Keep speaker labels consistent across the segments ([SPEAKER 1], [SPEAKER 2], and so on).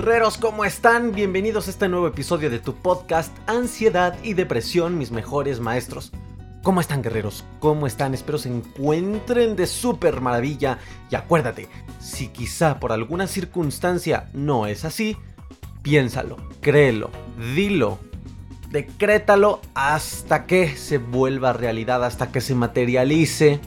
[SPEAKER 1] Guerreros, ¿cómo están? Bienvenidos a este nuevo episodio de tu podcast Ansiedad y Depresión, mis mejores maestros. ¿Cómo están guerreros? ¿Cómo están? Espero se encuentren de súper maravilla. Y acuérdate, si quizá por alguna circunstancia no es así, piénsalo, créelo, dilo, decrétalo hasta que se vuelva realidad, hasta que se materialice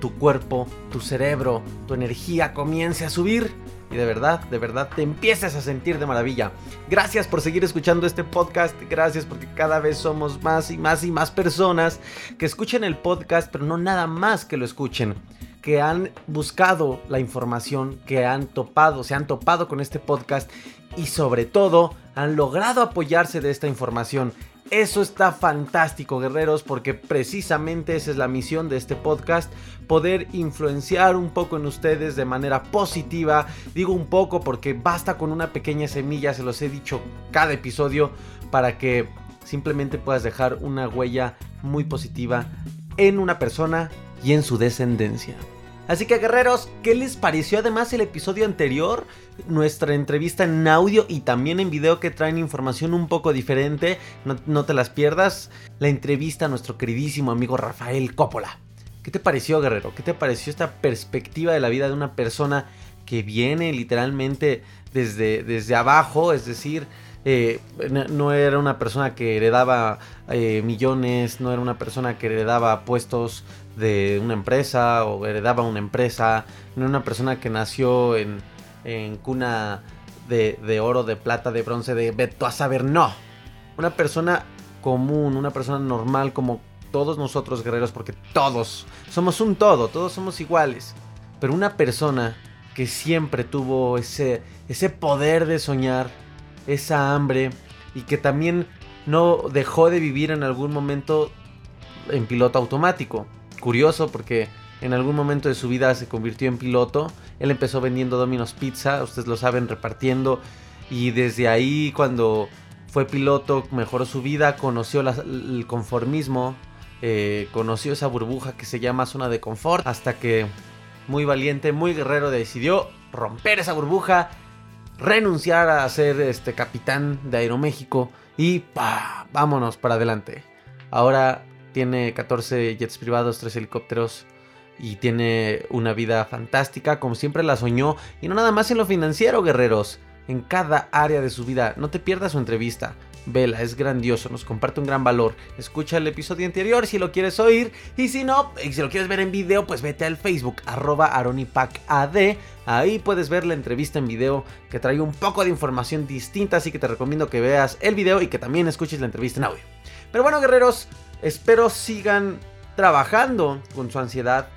[SPEAKER 1] tu cuerpo, tu cerebro, tu energía comience a subir y de verdad, de verdad te empieces a sentir de maravilla. Gracias por seguir escuchando este podcast, gracias porque cada vez somos más y más y más personas que escuchen el podcast, pero no nada más que lo escuchen que han buscado la información, que han topado, se han topado con este podcast y sobre todo han logrado apoyarse de esta información. Eso está fantástico, guerreros, porque precisamente esa es la misión de este podcast, poder influenciar un poco en ustedes de manera positiva. Digo un poco porque basta con una pequeña semilla, se los he dicho cada episodio, para que simplemente puedas dejar una huella muy positiva en una persona y en su descendencia. Así que guerreros, ¿qué les pareció además el episodio anterior? Nuestra entrevista en audio y también en video que traen información un poco diferente. No, te las pierdas. La entrevista a nuestro queridísimo amigo Rafael Coppola. ¿Qué te pareció, guerrero? ¿Qué te pareció esta perspectiva de la vida de una persona que viene literalmente desde, desde abajo? Es decir, eh, no, era una persona que heredaba eh, millones, no era una persona que heredaba puestos de una empresa o heredaba una empresa, no era una persona que nació en, cuna de, oro, de plata, de bronce, de Beto a saber, no. Una persona común, una persona normal como todos nosotros guerreros, porque todos somos un todo, todos somos iguales. Pero una persona que siempre tuvo ese, ese poder de soñar, esa hambre y que también no dejó de vivir en algún momento en piloto automático curioso porque en algún momento de su vida se convirtió en piloto. Él empezó vendiendo Domino's Pizza, ustedes lo saben, repartiendo. Y desde ahí, cuando fue piloto, mejoró su vida, conoció el conformismo, eh, conoció esa burbuja que se llama zona de confort, hasta que muy valiente, muy guerrero, decidió romper esa burbuja, renunciar a ser este capitán de Aeroméxico y vámonos para adelante. Ahora tiene 14 jets privados, 3 helicópteros y tiene una vida fantástica como siempre la soñó y no nada más en lo financiero, guerreros, en cada área de su vida. No te pierdas su entrevista. Vela, es grandioso, nos comparte un gran valor. Escucha el episodio anterior si lo quieres oír. Y si no, y si lo quieres ver en video, pues vete al Facebook, arroba aronipacad. Ahí puedes ver la entrevista en video que trae un poco de información distinta. Así que te recomiendo que veas el video y que también escuches la entrevista en audio. Pero bueno, guerreros, Espero sigan trabajando con su ansiedad,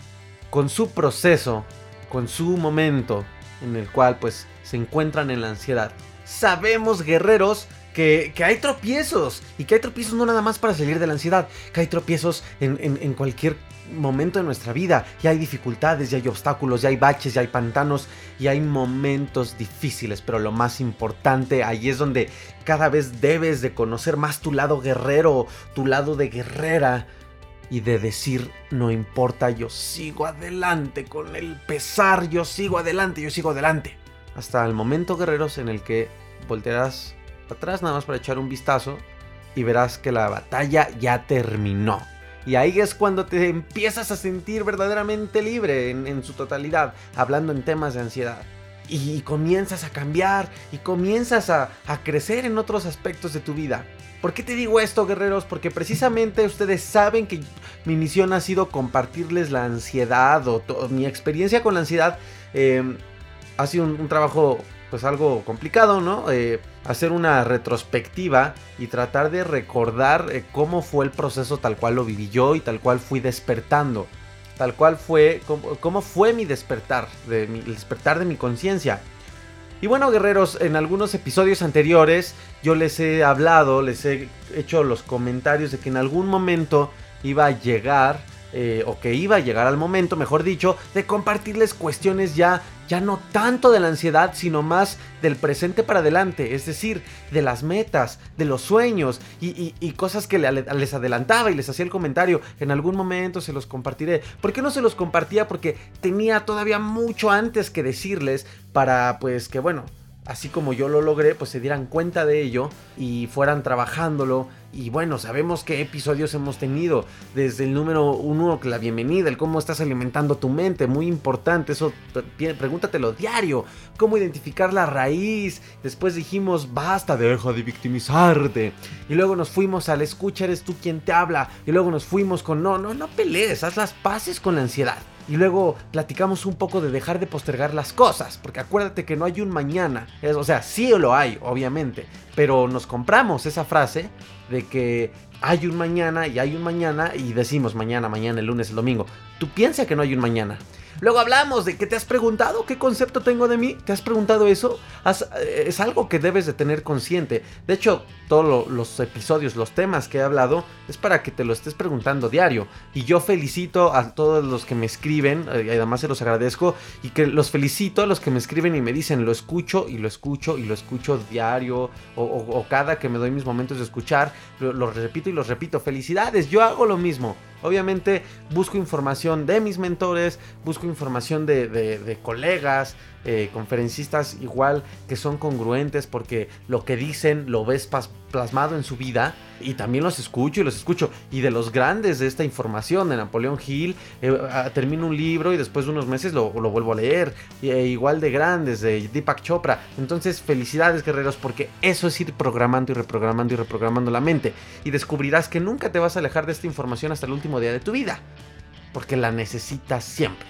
[SPEAKER 1] con su proceso, con su momento en el cual pues se encuentran en la ansiedad. Sabemos, guerreros, que, hay tropiezos y que hay tropiezos no nada más para salir de la ansiedad, que hay tropiezos en, en cualquier momento de nuestra vida. Y hay dificultades, y hay obstáculos, y hay baches, y hay pantanos, y hay momentos difíciles. Pero lo más importante, ahí es donde cada vez debes de conocer más tu lado guerrero, tu lado de guerrera. Y de decir, no importa, yo sigo adelante con el pesar, yo sigo adelante, yo sigo adelante. Hasta el momento, guerreros, en el que voltearás atrás nada más para echar un vistazo y verás que la batalla ya terminó. Y ahí es cuando te empiezas a sentir verdaderamente libre en, su totalidad, hablando en temas de ansiedad. y comienzas a cambiar y comienzas a, crecer en otros aspectos de tu vida. ¿Por qué te digo esto, guerreros? Porque precisamente ustedes saben que mi misión ha sido compartirles la ansiedad o mi experiencia con la ansiedad. Em, ha sido un, trabajo pues algo complicado, ¿no? Eh, hacer una retrospectiva y tratar de recordar eh, cómo fue el proceso tal cual lo viví yo y tal cual fui despertando tal cual fue, cómo, fue mi despertar, de mi, el despertar de mi conciencia. Y bueno, guerreros, en algunos episodios anteriores yo les he hablado, les he hecho los comentarios de que en algún momento iba a llegar eh, o que iba a llegar al momento, mejor dicho, de compartirles cuestiones ya, ya no tanto de la ansiedad, sino más del presente para adelante, es decir, de las metas, de los sueños y, cosas que les adelantaba y les hacía el comentario, en algún momento se los compartiré. ¿Por qué no se los compartía? Porque tenía todavía mucho antes que decirles para, pues, que bueno, así como yo lo logré, pues se dieran cuenta de ello y fueran trabajándolo. Y bueno, sabemos qué episodios hemos tenido. Desde el número uno, la bienvenida, el cómo estás alimentando tu mente, muy importante. Eso pregúntatelo diario. Cómo identificar la raíz. Después dijimos, basta, deja de victimizarte. Y luego nos fuimos al escucha, eres tú quien te habla. Y luego nos fuimos con, no, no, no pelees, haz las paces con la ansiedad. Y luego platicamos un poco de dejar de postergar las cosas, porque acuérdate que no hay un mañana. o sea, sí lo hay, obviamente, pero nos compramos esa frase de que hay un mañana y hay un mañana y decimos mañana, mañana, el lunes, el domingo. Tú piensas que no hay un mañana. Luego hablamos de que te has preguntado qué concepto tengo de mí. ¿Te has preguntado eso? Eh, es algo que debes de tener consciente. De hecho, todos los episodios, los temas que he hablado, es para que te lo estés preguntando diario. Y yo felicito a todos los que me escriben, eh, y además se los agradezco, y que los felicito a los que me escriben y me dicen, lo escucho y lo escucho y lo escucho diario, o, cada que me doy mis momentos de escuchar, lo repito y los repito. Felicidades, yo hago lo mismo. Obviamente busco información de mis mentores, busco información de, colegas, eh, conferencistas igual que son congruentes porque lo que dicen lo ves plasmado en su vida y también los escucho y los escucho. Y de los grandes de esta información de Napoleón Hill eh, ah, termino un libro y después de unos meses lo, vuelvo a leer. E igual de grandes de Deepak Chopra. Entonces felicidades guerreros porque eso es ir programando y reprogramando y reprogramando la mente. Y descubrirás que nunca te vas a alejar de esta información hasta el último día de tu vida porque la necesitas siempre.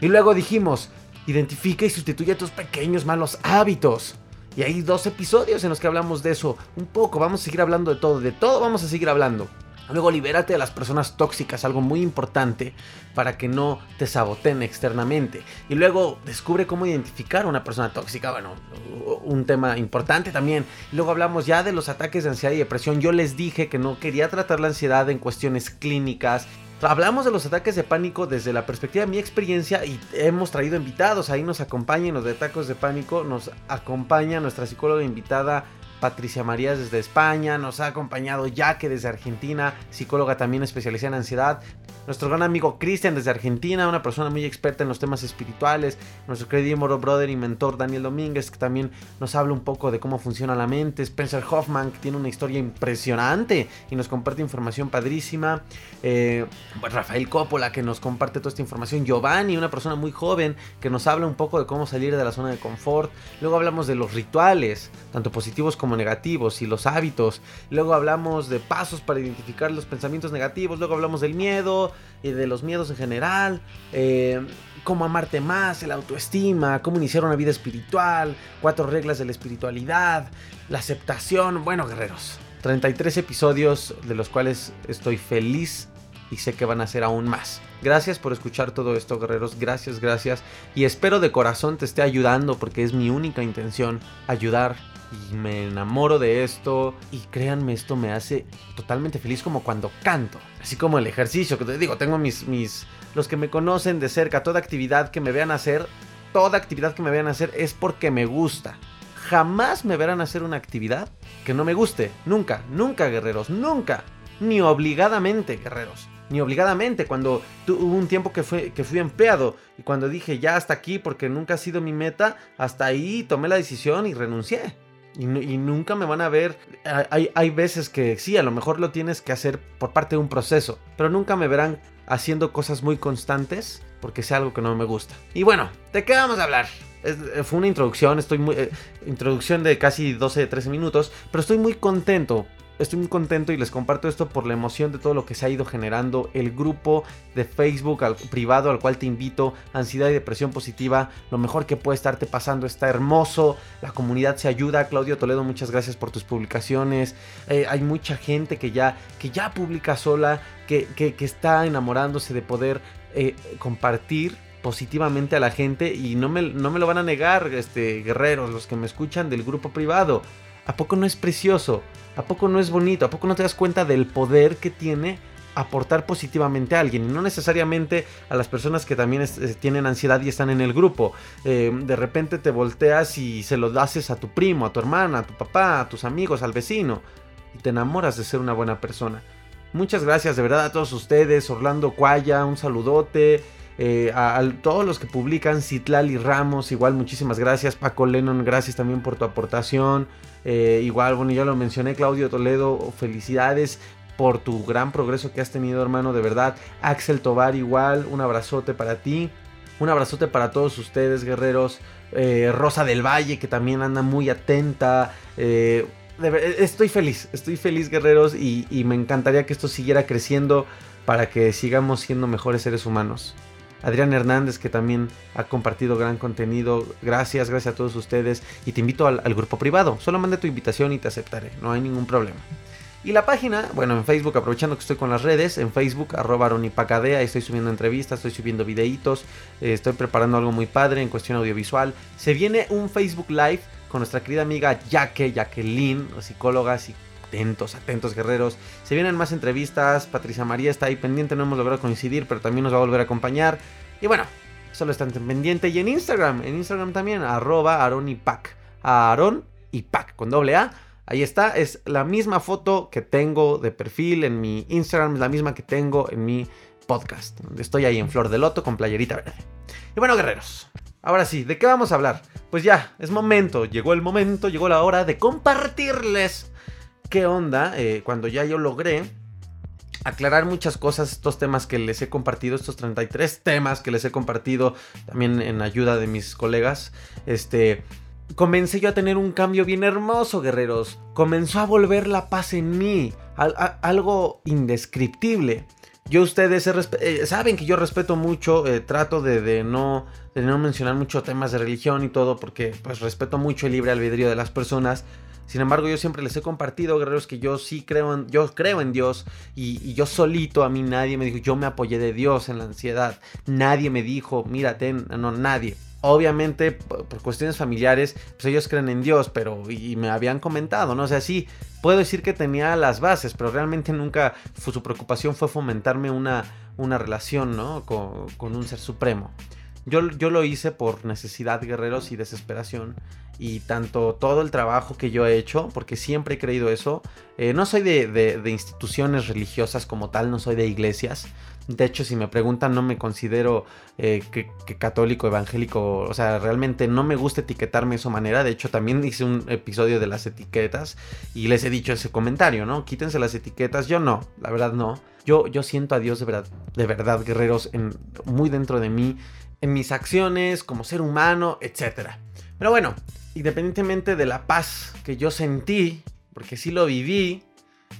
[SPEAKER 1] Y luego dijimos Identifica y sustituye tus pequeños malos hábitos. Y hay dos episodios en los que hablamos de eso. Un poco, vamos a seguir hablando de todo, de todo vamos a seguir hablando. Luego libérate de las personas tóxicas, algo muy importante para que no te saboteen externamente. Y luego descubre cómo identificar a una persona tóxica, bueno, un tema importante también. Luego hablamos ya de los ataques de ansiedad y depresión. Yo les dije que no quería tratar la ansiedad en cuestiones clínicas Hablamos de los ataques de pánico desde la perspectiva de mi experiencia y hemos traído invitados. Ahí nos acompañan los de ataques de pánico. Nos acompaña nuestra psicóloga invitada Patricia Marías desde España, nos ha acompañado Jaque desde Argentina, psicóloga también especializada en ansiedad, nuestro gran amigo Cristian desde Argentina, una persona muy experta en los temas espirituales, nuestro querido moro brother y mentor Daniel Domínguez, que también nos habla un poco de cómo funciona la mente, Spencer Hoffman, que tiene una historia impresionante y nos comparte información padrísima, eh, pues Rafael Coppola, que nos comparte toda esta información, Giovanni, una persona muy joven, que nos habla un poco de cómo salir de la zona de confort, luego hablamos de los rituales, tanto positivos como negativos y los hábitos. Luego hablamos de pasos para identificar los pensamientos negativos. Luego hablamos del miedo y de los miedos en general. Eh, cómo amarte más, el autoestima, cómo iniciar una vida espiritual, cuatro reglas de la espiritualidad, la aceptación. Bueno, guerreros, 33 episodios de los cuales estoy feliz y sé que van a ser aún más. Gracias por escuchar todo esto, guerreros. Gracias, gracias. Y espero de corazón te esté ayudando porque es mi única intención ayudar y me enamoro de esto. Y créanme esto me hace totalmente feliz como cuando canto. Así como el ejercicio que te digo tengo mis mis los que me conocen de cerca toda actividad que me vean hacer toda actividad que me vean hacer es porque me gusta. Jamás me verán hacer una actividad que no me guste. Nunca nunca guerreros nunca. Ni obligadamente guerreros. Ni obligadamente. Cuando hubo un tiempo que, fue, que fui empleado y cuando dije ya hasta aquí porque nunca ha sido mi meta, hasta ahí tomé la decisión y renuncié. Y, nunca me van a ver. Hay, hay veces que sí, a lo mejor lo tienes que hacer por parte de un proceso, pero nunca me verán haciendo cosas muy constantes porque sea algo que no me gusta. Y bueno, ¿de qué vamos a hablar? fue una introducción, estoy muy, eh, introducción de casi 12, 13 minutos, pero estoy muy contento estoy muy contento y les comparto esto por la emoción de todo lo que se ha ido generando. El grupo de Facebook privado al cual te invito, ansiedad y depresión positiva, lo mejor que puede estarte pasando está hermoso. La comunidad se ayuda. Claudio Toledo, muchas gracias por tus publicaciones. Eh, hay mucha gente que ya, que ya publica sola, que, está enamorándose de poder eh, compartir positivamente a la gente y no me, no me lo van a negar, este, guerreros, los que me escuchan del grupo privado. ¿A poco no es precioso? ¿A poco no es bonito? ¿A poco no te das cuenta del poder que tiene aportar positivamente a alguien? Y no necesariamente a las personas que también eh, tienen ansiedad y están en el grupo. Eh, de repente te volteas y se lo haces a tu primo, a tu hermana, a tu papá, a tus amigos, al vecino. Y te enamoras de ser una buena persona. Muchas gracias de verdad a todos ustedes. Orlando Cuaya, un saludote. Eh, a, todos los que publican, Citlali Ramos, igual muchísimas gracias. Paco Lennon, gracias también por tu aportación. Eh, igual, bueno, ya lo mencioné, Claudio Toledo, felicidades por tu gran progreso que has tenido, hermano, de verdad. Axel Tobar, igual, un abrazote para ti. Un abrazote para todos ustedes, guerreros. Eh, Rosa del Valle, que también anda muy atenta. Estoy feliz, estoy feliz, guerreros, y me encantaría que esto siguiera creciendo para que sigamos siendo mejores seres humanos. Adrián Hernández, que también ha compartido gran contenido. Gracias, gracias a todos ustedes. Y te invito al, grupo privado. Solo manda tu invitación y te aceptaré. No hay ningún problema. Y la página, bueno, en Facebook, aprovechando que estoy con las redes, en Facebook, arroba aronipacadea, estoy subiendo entrevistas, estoy subiendo videitos, eh, estoy preparando algo muy padre en cuestión audiovisual. Se viene un Facebook Live con nuestra querida amiga Jaque, Jacqueline, psicóloga, atentos, atentos guerreros. Se vienen más entrevistas, Patricia María está ahí pendiente, no hemos logrado coincidir, pero también nos va a volver a acompañar. Y bueno, solo están pendiente. Y en Instagram, en Instagram también, arroba Aaron y Pac. Aaron y Pac, con doble A. Ahí está, es la misma foto que tengo de perfil en mi Instagram, es la misma que tengo en mi podcast. Estoy ahí en Flor de Loto con playerita verde. Y bueno, guerreros, ahora sí, ¿de qué vamos a hablar? Pues ya, es momento, llegó el momento, llegó la hora de compartirles qué onda eh, cuando ya yo logré aclarar muchas cosas, estos temas que les he compartido, estos 33 temas que les he compartido también en ayuda de mis colegas, este, comencé yo a tener un cambio bien hermoso, guerreros. Comenzó a volver la paz en mí, algo indescriptible. Yo ustedes eh, saben que yo respeto mucho, eh, trato de, no, de no mencionar mucho temas de religión y todo, porque pues respeto mucho el libre albedrío de las personas. Sin embargo, yo siempre les he compartido, guerreros, que yo sí creo en, yo creo en Dios y, yo solito, a mí nadie me dijo, yo me apoyé de Dios en la ansiedad. Nadie me dijo, mírate, no, nadie. Obviamente, por, cuestiones familiares, pues ellos creen en Dios, pero y me habían comentado, ¿no? O sea, sí, puedo decir que tenía las bases, pero realmente nunca su preocupación fue fomentarme una, una relación, ¿no? Con, con un ser supremo. Yo, yo, lo hice por necesidad, guerreros, y desesperación y tanto todo el trabajo que yo he hecho, porque siempre he creído eso. Eh, no soy de, instituciones religiosas como tal, no soy de iglesias. De hecho, si me preguntan, no me considero eh, que, católico, evangélico. O sea, realmente no me gusta etiquetarme de esa manera. De hecho, también hice un episodio de las etiquetas y les he dicho ese comentario, ¿no? Quítense las etiquetas. Yo no, la verdad no. Yo, yo siento a Dios de verdad, de verdad, guerreros, en, muy dentro de mí, en mis acciones, como ser humano, etc. Pero bueno, independientemente de la paz que yo sentí, porque sí lo viví,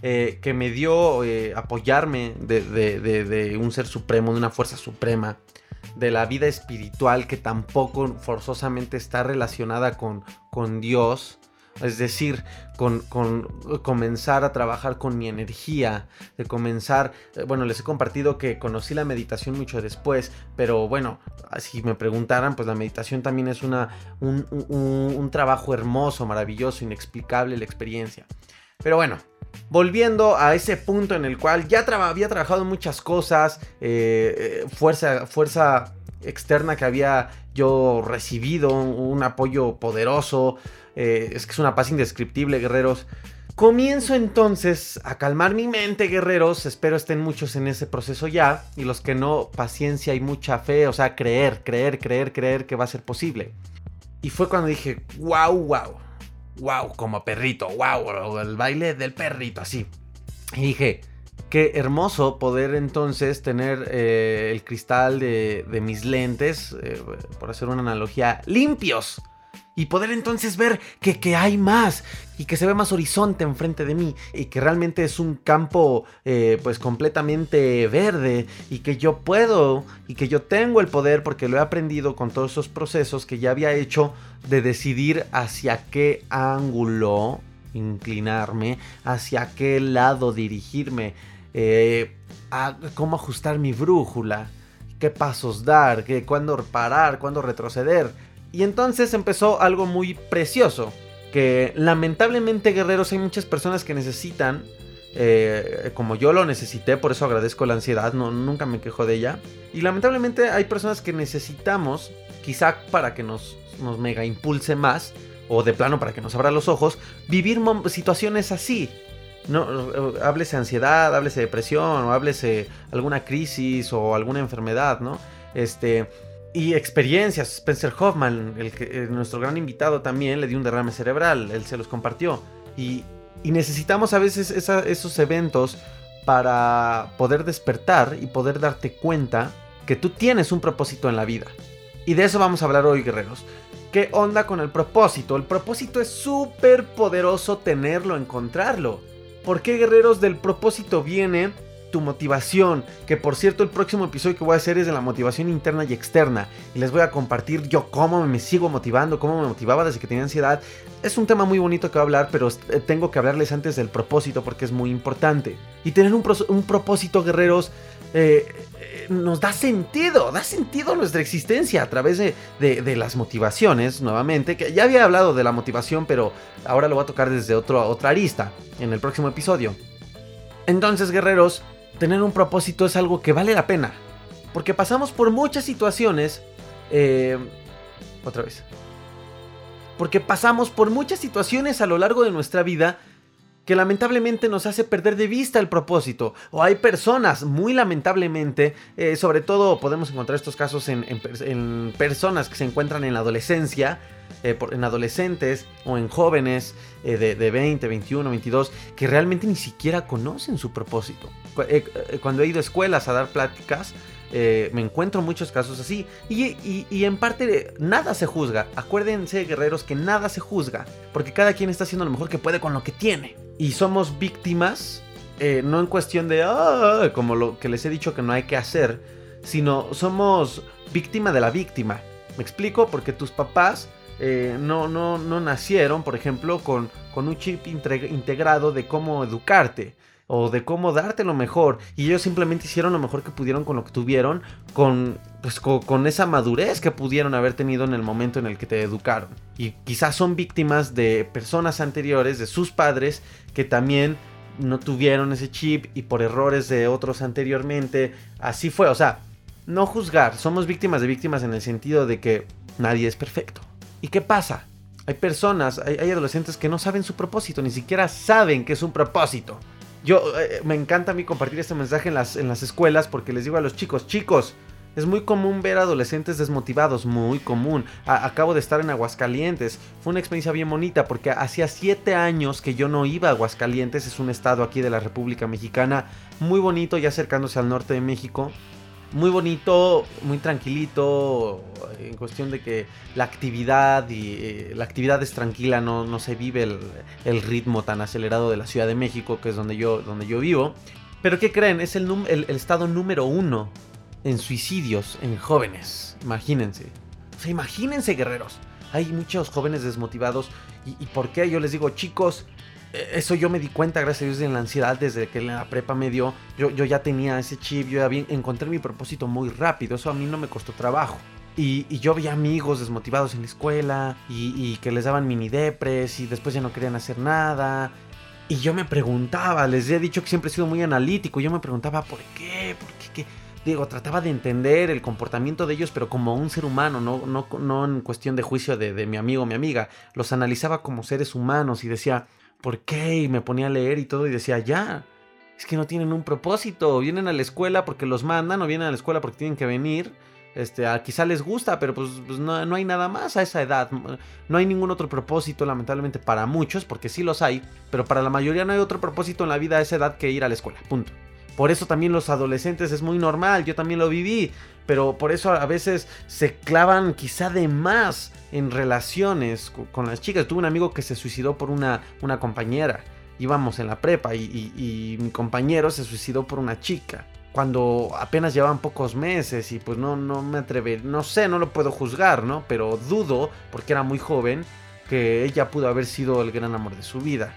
[SPEAKER 1] eh, que me dio eh, apoyarme de, un ser supremo, de una fuerza suprema, de la vida espiritual que tampoco forzosamente está relacionada con, con Dios, es decir, con, comenzar a trabajar con mi energía, de comenzar, eh, bueno, les he compartido que conocí la meditación mucho después, pero bueno, si me preguntaran, pues la meditación también es una, un, trabajo hermoso, maravilloso, inexplicable la experiencia. Pero bueno, volviendo a ese punto en el cual ya había trabajado muchas cosas, eh, eh, fuerza, fuerza externa que había yo recibido, un apoyo poderoso, eh, es que es una paz indescriptible, guerreros. Comienzo entonces a calmar mi mente, guerreros. Espero estén muchos en ese proceso ya. Y los que no, paciencia y mucha fe. O sea, creer, creer, creer, creer que va a ser posible. Y fue cuando dije, wow, wow. Wow, como perrito, wow. El baile del perrito, así. Y dije, Qué hermoso poder entonces tener eh, el cristal de, mis lentes, eh, por hacer una analogía, limpios y poder entonces ver que, hay más y que se ve más horizonte enfrente de mí y que realmente es un campo eh, pues completamente verde y que yo puedo y que yo tengo el poder porque lo he aprendido con todos esos procesos que ya había hecho de decidir hacia qué ángulo inclinarme, hacia qué lado dirigirme, eh, a cómo ajustar mi brújula, qué pasos dar, qué, cuándo parar, cuándo retroceder y entonces empezó algo muy precioso, que lamentablemente guerreros hay muchas personas que necesitan, eh, como yo lo necesité, por eso agradezco la ansiedad, no, nunca me quejo de ella. Y lamentablemente hay personas que necesitamos, quizá para que nos, nos mega impulse más, o de plano para que nos abra los ojos, vivir situaciones así. No, eh, háblese ansiedad, háblese depresión, o háblese alguna crisis o alguna enfermedad, ¿no? Este, y experiencias. Spencer Hoffman, eh, nuestro gran invitado también, le dio un derrame cerebral, él se los compartió. Y, necesitamos a veces esos eventos para poder despertar y poder darte cuenta que tú tienes un propósito en la vida. Y de eso vamos a hablar hoy, guerreros. ¿Qué onda con el propósito? El propósito es súper poderoso tenerlo, encontrarlo. ¿Por qué, guerreros? Del propósito viene tu motivación, que por cierto el próximo episodio que voy a hacer es de la motivación interna y externa, y les voy a compartir yo cómo me sigo motivando, cómo me motivaba desde que tenía ansiedad. Es un tema muy bonito que voy a hablar, pero eh, tengo que hablarles antes del propósito porque es muy importante. Y tener un, propósito, guerreros, eh, eh, nos da sentido, da sentido a nuestra existencia a través de, de, las motivaciones, nuevamente, que ya había hablado de la motivación, pero ahora lo voy a tocar desde otro, otra arista en el próximo episodio. Entonces, guerreros, tener un propósito es algo que vale la pena. Porque pasamos por muchas situaciones. Eh, otra vez. Porque pasamos por muchas situaciones a lo largo de nuestra vida que lamentablemente nos hace perder de vista el propósito. O hay personas, muy lamentablemente, eh, sobre todo podemos encontrar estos casos en, personas que se encuentran en la adolescencia, eh, en adolescentes o en jóvenes de, de 20, 21, 22, que realmente ni siquiera conocen su propósito. Eh, eh, cuando he ido a escuelas a dar pláticas, eh, me encuentro muchos casos así. Y, en parte nada se juzga. Acuérdense, guerreros, que nada se juzga. Porque cada quien está haciendo lo mejor que puede con lo que tiene. Y somos víctimas, no en cuestión de, ah", como lo que les he dicho que no hay que hacer, sino somos víctima de la víctima. ¿Me explico? Porque tus papás no, no, no nacieron, por ejemplo, con, con un chip integrado de cómo educarte o de cómo darte lo mejor. Y ellos simplemente hicieron lo mejor que pudieron con lo que tuvieron, con, pues, con, esa madurez que pudieron haber tenido en el momento en el que te educaron. Y quizás son víctimas de personas anteriores, de sus padres, que también no tuvieron ese chip y por errores de otros anteriormente. Así fue, o sea, no juzgar, somos víctimas de víctimas en el sentido de que nadie es perfecto. ¿Y qué pasa? Hay personas, hay, hay adolescentes que no saben su propósito, ni siquiera saben que es un propósito. Yo eh, me encanta a mí compartir este mensaje en las, en las escuelas porque les digo a los chicos, chicos, es muy común ver adolescentes desmotivados, muy común. acabo de estar en Aguascalientes. Fue una experiencia bien bonita porque hacía siete años que yo no iba a Aguascalientes. Es un estado aquí de la República Mexicana muy bonito, ya acercándose al norte de México muy bonito, muy tranquilito, en cuestión de que la actividad y eh, la actividad es tranquila, no, no se vive el, ritmo tan acelerado de la Ciudad de México, que es donde yo, donde yo vivo. Pero ¿qué creen? Es el, estado número uno en suicidios en jóvenes. Imagínense. O sea, imagínense, guerreros. Hay muchos jóvenes desmotivados. ¿Y, ¿Y por qué? Yo les digo, chicos, eso yo me di cuenta, gracias a Dios, en la ansiedad desde que la prepa me dio. Yo, yo ya tenía ese chip, yo ya bien, encontré mi propósito muy rápido. Eso a mí no me costó trabajo. Y, yo veía amigos desmotivados en la escuela y, que les daban mini depres y después ya no querían hacer nada. Y yo me preguntaba, les he dicho que siempre he sido muy analítico. Yo me preguntaba, ¿por qué? ¿Por qué? Digo, trataba de entender el comportamiento de ellos, pero como un ser humano, no, no, no en cuestión de juicio de, de mi amigo o mi amiga. Los analizaba como seres humanos y decía, ¿por qué? Y me ponía a leer y todo y decía, ya, es que no tienen un propósito, vienen a la escuela porque los mandan o vienen a la escuela porque tienen que venir. Este, quizá les gusta, pero pues, pues no, no, hay nada más a esa edad. No hay ningún otro propósito, lamentablemente, para muchos, porque sí los hay, pero para la mayoría no hay otro propósito en la vida a esa edad que ir a la escuela. Punto. Por eso también los adolescentes es muy normal, yo también lo viví, pero por eso a veces se clavan quizá de más en relaciones con las chicas. Tuve un amigo que se suicidó por una, una compañera, íbamos en la prepa y, mi compañero se suicidó por una chica. Cuando apenas llevaban pocos meses y pues no, no me atreví, no sé, no lo puedo juzgar, ¿no? Pero dudo, porque era muy joven, que ella pudo haber sido el gran amor de su vida.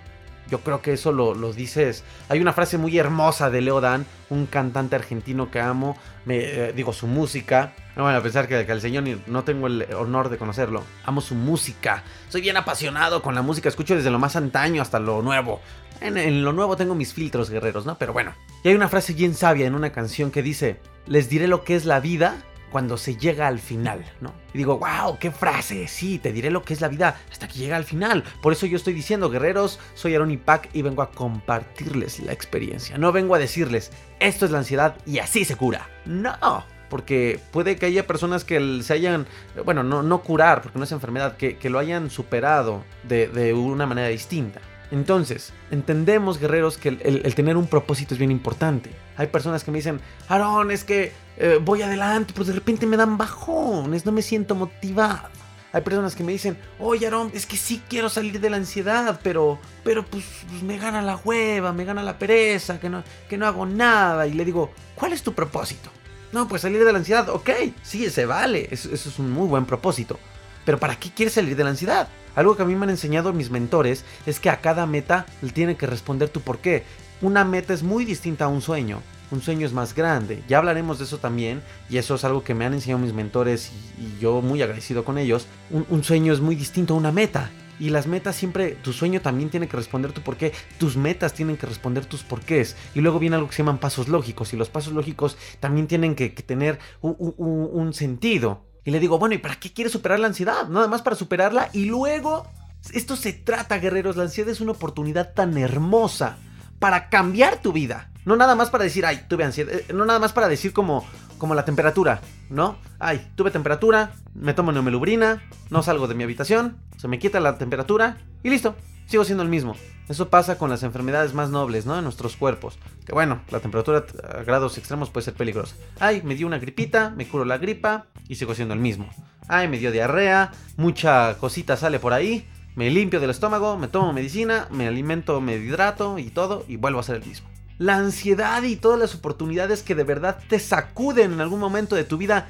[SPEAKER 1] Yo creo que eso lo, dices. Hay una frase muy hermosa de Leo Dan, un cantante argentino que amo. Me, eh, digo, su música. No van a pensar que, el señor no tengo el honor de conocerlo. Amo su música. Soy bien apasionado con la música. Escucho desde lo más antaño hasta lo nuevo. En lo nuevo tengo mis filtros guerreros, ¿no? Pero bueno. Y hay una frase bien sabia en una canción que dice: Les diré lo que es la vida cuando se llega al final, ¿no? Y digo, wow, qué frase, sí, te diré lo que es la vida hasta que llega al final. Por eso yo estoy diciendo, guerreros, soy Aaron Pack y vengo a compartirles la experiencia. No vengo a decirles, esto es la ansiedad y así se cura. No, porque puede que haya personas que se hayan, bueno, no, no curar, porque no es enfermedad, que, lo hayan superado de, de una manera distinta. Entonces, entendemos, guerreros, que el, tener un propósito es bien importante. Hay personas que me dicen, Aaron, es que eh, voy adelante, pero de repente me dan bajones, no me siento motivado. Hay personas que me dicen, oye Aaron, es que sí quiero salir de la ansiedad, pero, pero pues, pues, me gana la hueva, me gana la pereza, que no, que no hago nada. Y le digo, ¿cuál es tu propósito? No, pues salir de la ansiedad, ok, sí, se vale, eso es un muy buen propósito. Pero ¿para qué quieres salir de la ansiedad? Algo que a mí me han enseñado mis mentores es que a cada meta le tiene que responder tu por qué. Una meta es muy distinta a un sueño. Un sueño es más grande. Ya hablaremos de eso también. Y eso es algo que me han enseñado mis mentores y, yo muy agradecido con ellos. Un, sueño es muy distinto a una meta. Y las metas siempre, tu sueño también tiene que responder tu por qué, tus metas tienen que responder tus porqués. Y luego viene algo que se llaman pasos lógicos. Y los pasos lógicos también tienen que, tener un sentido. Y le digo, bueno, ¿y para qué quieres superar la ansiedad? Nada más para superarla y luego... Esto se trata, guerreros. La ansiedad es una oportunidad tan hermosa para cambiar tu vida. No nada más para decir, ay, tuve ansiedad. Eh, no nada más para decir como, como la temperatura, ¿no? Ay, tuve temperatura, me tomo neomelubrina, no salgo de mi habitación, se me quita la temperatura y listo sigo siendo el mismo. Eso pasa con las enfermedades más nobles, ¿no? En nuestros cuerpos. Que bueno, la temperatura a grados extremos puede ser peligrosa. Ay, me dio una gripita, me curo la gripa y sigo siendo el mismo. Ay, me dio diarrea, mucha cosita sale por ahí, me limpio del estómago, me tomo medicina, me alimento, me hidrato y todo y vuelvo a ser el mismo. La ansiedad y todas las oportunidades que de verdad te sacuden en algún momento de tu vida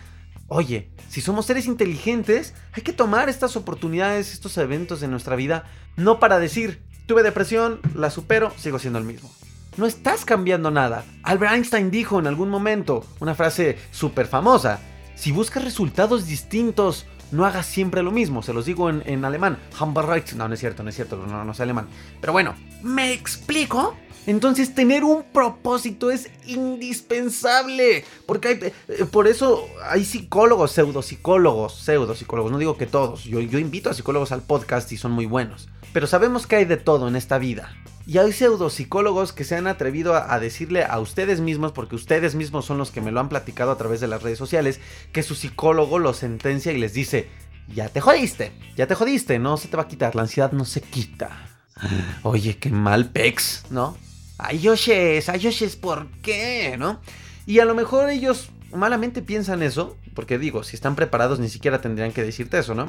[SPEAKER 1] Oye, si somos seres inteligentes, hay que tomar estas oportunidades, estos eventos de nuestra vida, no para decir, tuve depresión, la supero, sigo siendo el mismo. No estás cambiando nada. Albert Einstein dijo en algún momento una frase súper famosa, si buscas resultados distintos, no hagas siempre lo mismo. Se los digo en, alemán. No, no es cierto, no es cierto, no, no sé alemán. Pero bueno, ¿me explico? Entonces tener un propósito es indispensable. Porque hay, eh, por eso hay psicólogos, pseudopsicólogos, pseudopsicólogos. No digo que todos. Yo, yo invito a psicólogos al podcast y son muy buenos. Pero sabemos que hay de todo en esta vida. Y hay pseudopsicólogos que se han atrevido a, decirle a ustedes mismos, porque ustedes mismos son los que me lo han platicado a través de las redes sociales, que su psicólogo los sentencia y les dice, ya te jodiste, ya te jodiste, no se te va a quitar, la ansiedad no se quita. Oye, qué mal pex, ¿no? Ay, Yoshes, ay, Yoshes, ¿por qué? ¿No? Y a lo mejor ellos malamente piensan eso, porque digo, si están preparados ni siquiera tendrían que decirte eso, ¿no?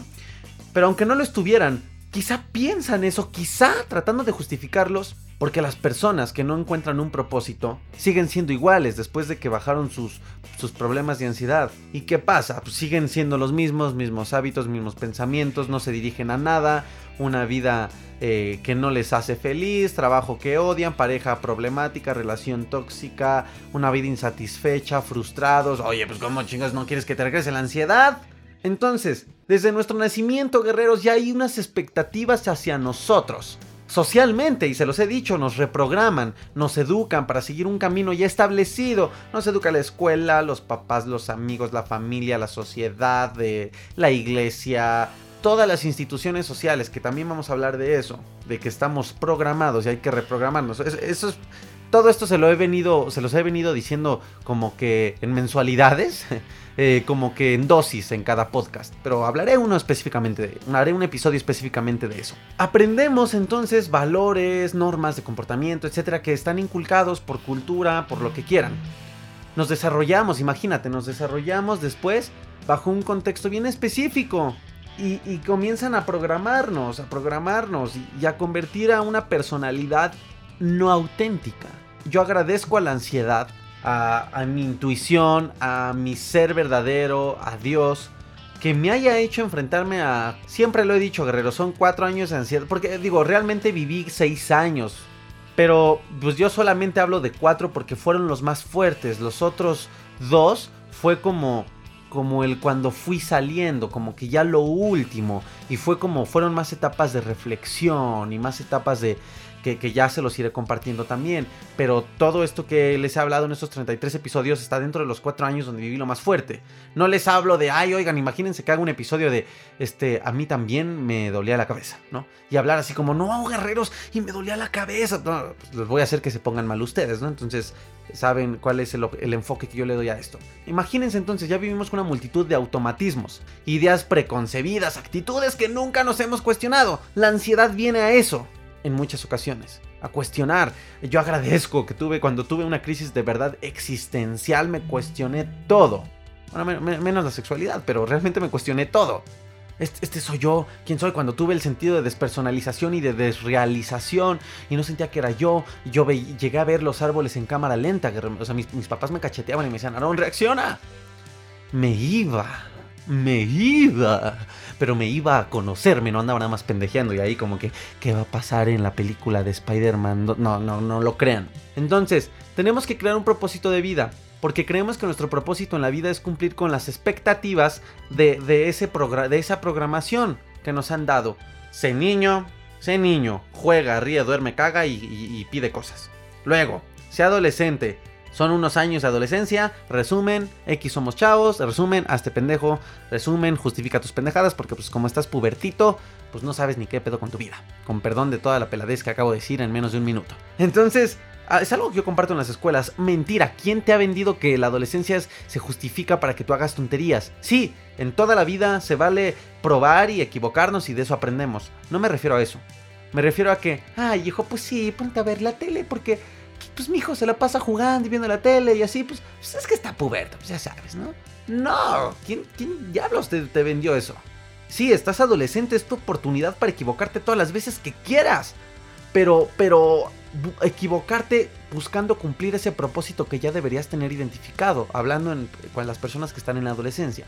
[SPEAKER 1] Pero aunque no lo estuvieran, quizá piensan eso, quizá tratando de justificarlos, porque las personas que no encuentran un propósito siguen siendo iguales después de que bajaron sus, sus problemas de ansiedad. ¿Y qué pasa? Pues siguen siendo los mismos, mismos hábitos, mismos pensamientos, no se dirigen a nada, una vida eh, que no les hace feliz, trabajo que odian, pareja problemática, relación tóxica, una vida insatisfecha, frustrados. Oye, pues ¿cómo chingas no quieres que te regrese la ansiedad? Entonces, desde nuestro nacimiento, guerreros, ya hay unas expectativas hacia nosotros. Socialmente, y se los he dicho, nos reprograman, nos educan para seguir un camino ya establecido. Nos educa la escuela, los papás, los amigos, la familia, la sociedad, la iglesia, todas las instituciones sociales, que también vamos a hablar de eso, de que estamos programados y hay que reprogramarnos. Eso, es todo esto se lo he venido, se los he venido diciendo como que en mensualidades, eh, como que en dosis en cada podcast. Pero hablaré uno específicamente, haré un episodio específicamente de eso. Aprendemos entonces valores, normas de comportamiento, etcétera, que están inculcados por cultura, por lo que quieran. Nos desarrollamos, imagínate, nos desarrollamos después bajo un contexto bien específico. Y, comienzan a programarnos, a programarnos y a convertir a una personalidad no auténtica. Yo agradezco a la ansiedad, a, mi intuición, a mi ser verdadero, a Dios, que me haya hecho enfrentarme a... Siempre lo he dicho, guerrero, son cuatro años de ansiedad. Porque digo, realmente viví seis años. Pero pues yo solamente hablo de cuatro porque fueron los más fuertes. Los otros dos fue como como el cuando fui saliendo, como que ya lo último. Y fue como fueron más etapas de reflexión y más etapas de, que, ya se los iré compartiendo también. Pero todo esto que les he hablado en estos 33 episodios está dentro de los 4 años donde viví lo más fuerte. No les hablo de, ay, oigan, imagínense que hago un episodio de, este, a mí también me dolía la cabeza, ¿no? Y hablar así como, no, guerreros, y me dolía la cabeza. pues les voy a hacer que se pongan mal ustedes, ¿no? Entonces, saben cuál es el, el, enfoque que yo le doy a esto. Imagínense entonces, ya vivimos con una multitud de automatismos, ideas preconcebidas, actitudes que nunca nos hemos cuestionado. La ansiedad viene a eso en muchas ocasiones, a cuestionar. Yo agradezco que tuve, cuando tuve una crisis de verdad existencial, me cuestioné todo. Bueno, menos la sexualidad, pero realmente me cuestioné todo. Este, este, soy yo, quién soy, cuando tuve el sentido de despersonalización y de desrealización y no sentía que era yo. Yo llegué a ver los árboles en cámara lenta. o sea, mis, mis papás me cacheteaban y me decían, Aaron, reacciona. Me iba, me iba pero me iba a conocerme, no andaba nada más pendejeando y ahí como que, ¿qué va a pasar en la película de Spider-Man? No, no, no lo crean. Entonces, tenemos que crear un propósito de vida. Porque creemos que nuestro propósito en la vida es cumplir con las expectativas de, de, ese de esa programación que nos han dado. Sé niño, sé niño, juega, ríe, duerme, caga y, y pide cosas. Luego, sé adolescente, son unos años de adolescencia, resumen, X somos chavos, resumen, hazte pendejo, resumen, justifica tus pendejadas, porque pues como estás pubertito, pues no sabes ni qué pedo con tu vida. Con perdón de toda la peladez que acabo de decir en menos de un minuto. Entonces, ah, es algo que yo comparto en las escuelas. Mentira, ¿quién te ha vendido que la adolescencia se justifica para que tú hagas tonterías? Sí, en toda la vida se vale probar y equivocarnos y de eso aprendemos. No me refiero a eso. Me refiero a que, ay, hijo, pues sí, ponte a ver la tele porque pues mi hijo se la pasa jugando y viendo la tele y así, pues, pues es que está puberto, pues ya sabes, ¿no? No, ¿quién, quién diablos te, te vendió eso? Sí, estás adolescente, es tu oportunidad para equivocarte todas las veces que quieras. Pero, pero, equivocarte buscando cumplir ese propósito que ya deberías tener identificado, hablando con las personas que están en la adolescencia.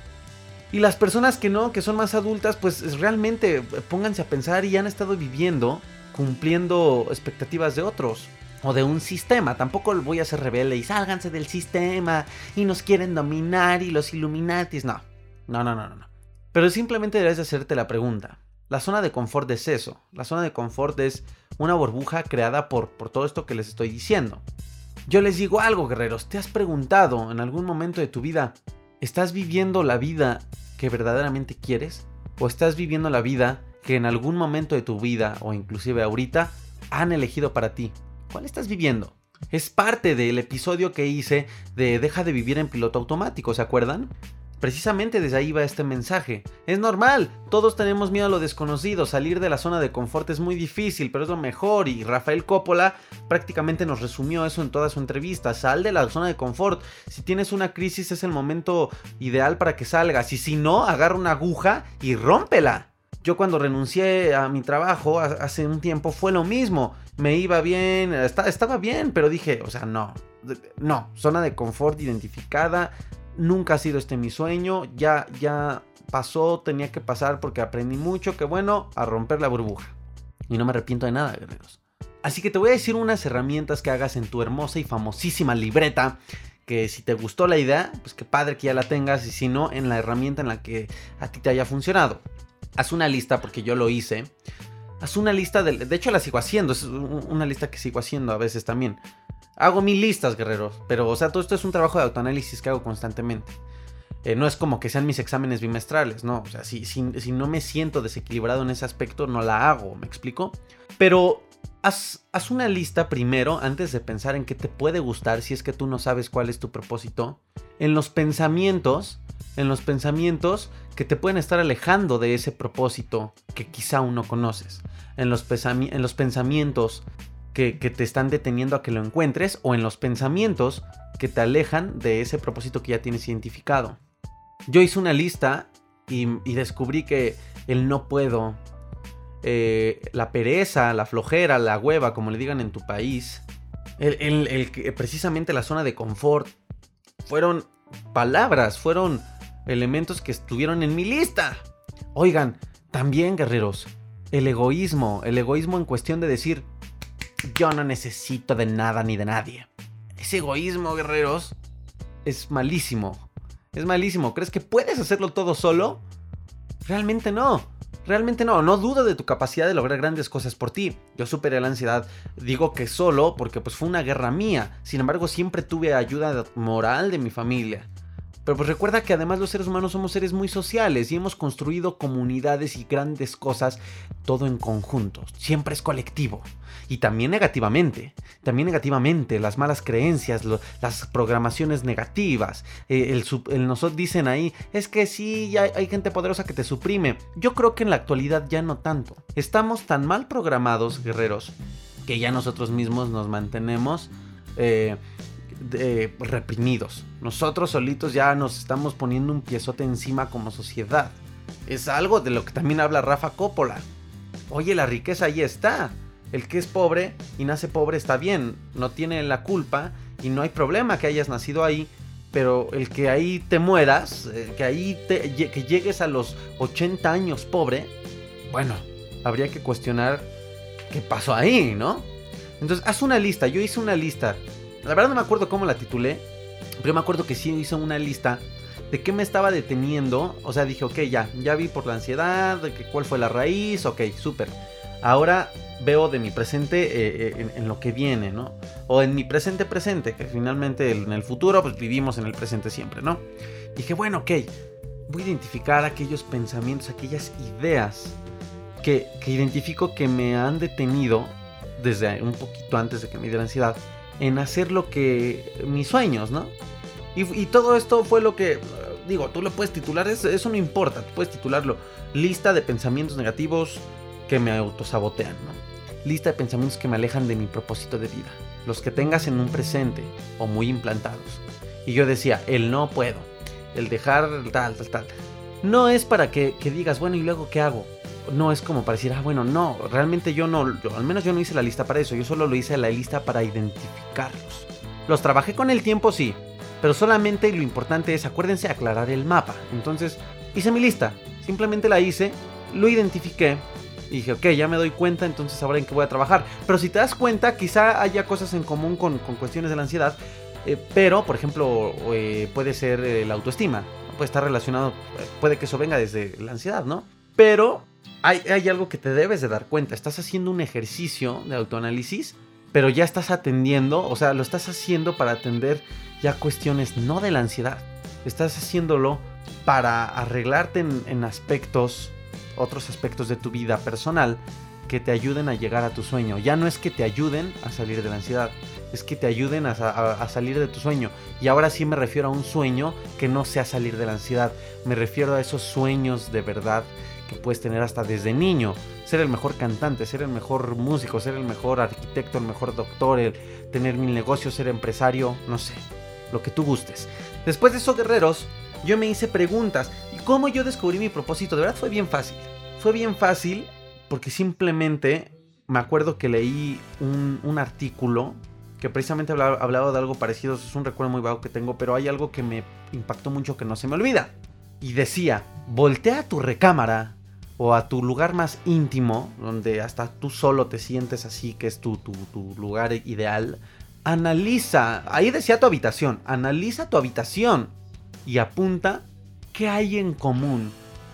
[SPEAKER 1] Y las personas que no, que son más adultas, pues realmente pónganse a pensar y han estado viviendo cumpliendo expectativas de otros o de un sistema. Tampoco voy a ser rebelde y sálganse del sistema y nos quieren dominar y los Illuminatis. No, no, no, no, no. Pero simplemente debes hacerte la pregunta. La zona de confort es eso. La zona de confort es una burbuja creada por, por todo esto que les estoy diciendo. Yo les digo algo, guerreros. ¿Te has preguntado en algún momento de tu vida, ¿estás viviendo la vida que verdaderamente quieres? ¿O estás viviendo la vida que en algún momento de tu vida, o inclusive ahorita, han elegido para ti? ¿Cuál estás viviendo? Es parte del episodio que hice de Deja de vivir en piloto automático, ¿se acuerdan? Precisamente desde ahí va este mensaje. Es normal, todos tenemos miedo a lo desconocido, salir de la zona de confort es muy difícil, pero es lo mejor y Rafael Coppola prácticamente nos resumió eso en toda su entrevista. Sal de la zona de confort, si tienes una crisis es el momento ideal para que salgas y si no, agarra una aguja y rómpela. Yo cuando renuncié a mi trabajo hace un tiempo fue lo mismo. Me iba bien, estaba bien, pero dije, o sea, no, no, zona de confort identificada, nunca ha sido este mi sueño, ya, ya pasó, tenía que pasar porque aprendí mucho, que bueno, a romper la burbuja. Y no me arrepiento de nada, guerreros. Así que te voy a decir unas herramientas que hagas en tu hermosa y famosísima libreta que si te gustó la idea, pues qué padre que ya la tengas y si no, en la herramienta en la que a ti te haya funcionado haz una lista, porque yo lo hice. Haz una lista, de, de hecho la sigo haciendo, es una lista que sigo haciendo a veces también. Hago mil listas, guerreros, pero o sea, todo esto es un trabajo de autoanálisis que hago constantemente. Eh, no es como que sean mis exámenes bimestrales, no. O sea, si, si, si, no me siento desequilibrado en ese aspecto, no la hago, ¿me explico? Pero haz, haz una lista primero antes de pensar en qué te puede gustar si es que tú no sabes cuál es tu propósito. En los pensamientos, en los pensamientos que te pueden estar alejando de ese propósito que quizá aún no conoces. En los, en los pensamientos que, que, te están deteniendo a que lo encuentres o en los pensamientos que te alejan de ese propósito que ya tienes identificado. Yo hice una lista y, descubrí que el no puedo, eh, la pereza, la flojera, la hueva, como le digan en tu país, el, el, precisamente la zona de confort, fueron palabras, fueron elementos que estuvieron en mi lista. Oigan, también guerreros, el egoísmo, el egoísmo en cuestión de decir, yo no necesito de nada ni de nadie. Ese egoísmo, guerreros, es malísimo. Es malísimo. ¿Crees que puedes hacerlo todo solo? Realmente no. Realmente no, no dudo de tu capacidad de lograr grandes cosas por ti. Yo superé la ansiedad, digo que solo porque pues fue una guerra mía. Sin embargo, siempre tuve ayuda moral de mi familia. Pero pues recuerda que además los seres humanos somos seres muy sociales y hemos construido comunidades y grandes cosas todo en conjunto. Siempre es colectivo. Y también negativamente. También negativamente. Las malas creencias, las programaciones negativas. Eh, el, nosotros dicen ahí, es que sí, hay, hay gente poderosa que te suprime. Yo creo que en la actualidad ya no tanto. Estamos tan mal programados, guerreros, que ya nosotros mismos nos mantenemos... Eh, reprimidos. Nosotros solitos ya nos estamos poniendo un piezote encima como sociedad. Es algo de lo que también habla Rafa Coppola. Oye, la riqueza ahí está. El que es pobre y nace pobre está bien, no tiene la culpa y no hay problema que hayas nacido ahí, pero el que ahí te mueras, eh, que ahí te, que llegues a los 80 años pobre, bueno, habría que cuestionar qué pasó ahí, ¿no? Entonces, haz una lista, yo hice una lista la verdad no me acuerdo cómo la titulé, pero me acuerdo que sí hice una lista de qué me estaba deteniendo. O sea, dije, ok, ya, ya vi por la ansiedad, de que, cuál fue la raíz, ok, súper. Ahora veo de mi presente eh, eh, en, lo que viene, ¿no? O en mi presente presente, que finalmente en el futuro pues vivimos en el presente siempre, ¿no? Dije, bueno, ok, voy a identificar aquellos pensamientos, aquellas ideas que, que identifico que me han detenido desde un poquito antes de que me diera ansiedad en hacer lo que mis sueños, ¿no? Y, todo esto fue lo que, digo, tú lo puedes titular, eso, eso no importa, tú puedes titularlo lista de pensamientos negativos que me autosabotean, ¿no? Lista de pensamientos que me alejan de mi propósito de vida, los que tengas en un presente o muy implantados. Y yo decía, el no puedo, el dejar tal, tal, tal. No es para que, que digas, bueno, ¿y luego qué hago? No es como para decir, ah, bueno, no, realmente yo no, al menos yo no hice la lista para eso, yo solo lo hice la lista para identificarlos. Los trabajé con el tiempo, sí, pero solamente lo importante es, acuérdense, aclarar el mapa. Entonces, hice mi lista, simplemente la hice, lo identifiqué y dije, ok, ya me doy cuenta, entonces ahora en qué voy a trabajar. Pero si te das cuenta, quizá haya cosas en común con, cuestiones de la ansiedad, eh, pero, por ejemplo, eh, puede ser eh, la autoestima, puede estar relacionado, puede que eso venga desde la ansiedad, ¿no? Pero hay, algo que te debes de dar cuenta. Estás haciendo un ejercicio de autoanálisis, pero ya estás atendiendo, o sea, lo estás haciendo para atender ya cuestiones no de la ansiedad. Estás haciéndolo para arreglarte en, aspectos, otros aspectos de tu vida personal que te ayuden a llegar a tu sueño. Ya no es que te ayuden a salir de la ansiedad, es que te ayuden a, salir de tu sueño. Y ahora sí me refiero a un sueño que no sea salir de la ansiedad. Me refiero a esos sueños de verdad que puedes tener hasta desde niño. Ser el mejor cantante, ser el mejor músico, ser el mejor arquitecto, el mejor doctor, el tener mil negocios, ser empresario, no sé, lo que tú gustes. Después de esos guerreros, yo me hice preguntas. ¿Y cómo yo descubrí mi propósito? De verdad fue bien fácil. Fue bien fácil porque simplemente me acuerdo que leí un, artículo que precisamente hablaba, hablaba, de algo parecido. Es un recuerdo muy vago que tengo, pero hay algo que me impactó mucho que no se me olvida. Y decía, voltea tu recámara o a tu lugar más íntimo, donde hasta tú solo te sientes así, que es tu, tu, lugar ideal, analiza, ahí decía tu habitación, analiza tu habitación y apunta qué hay en común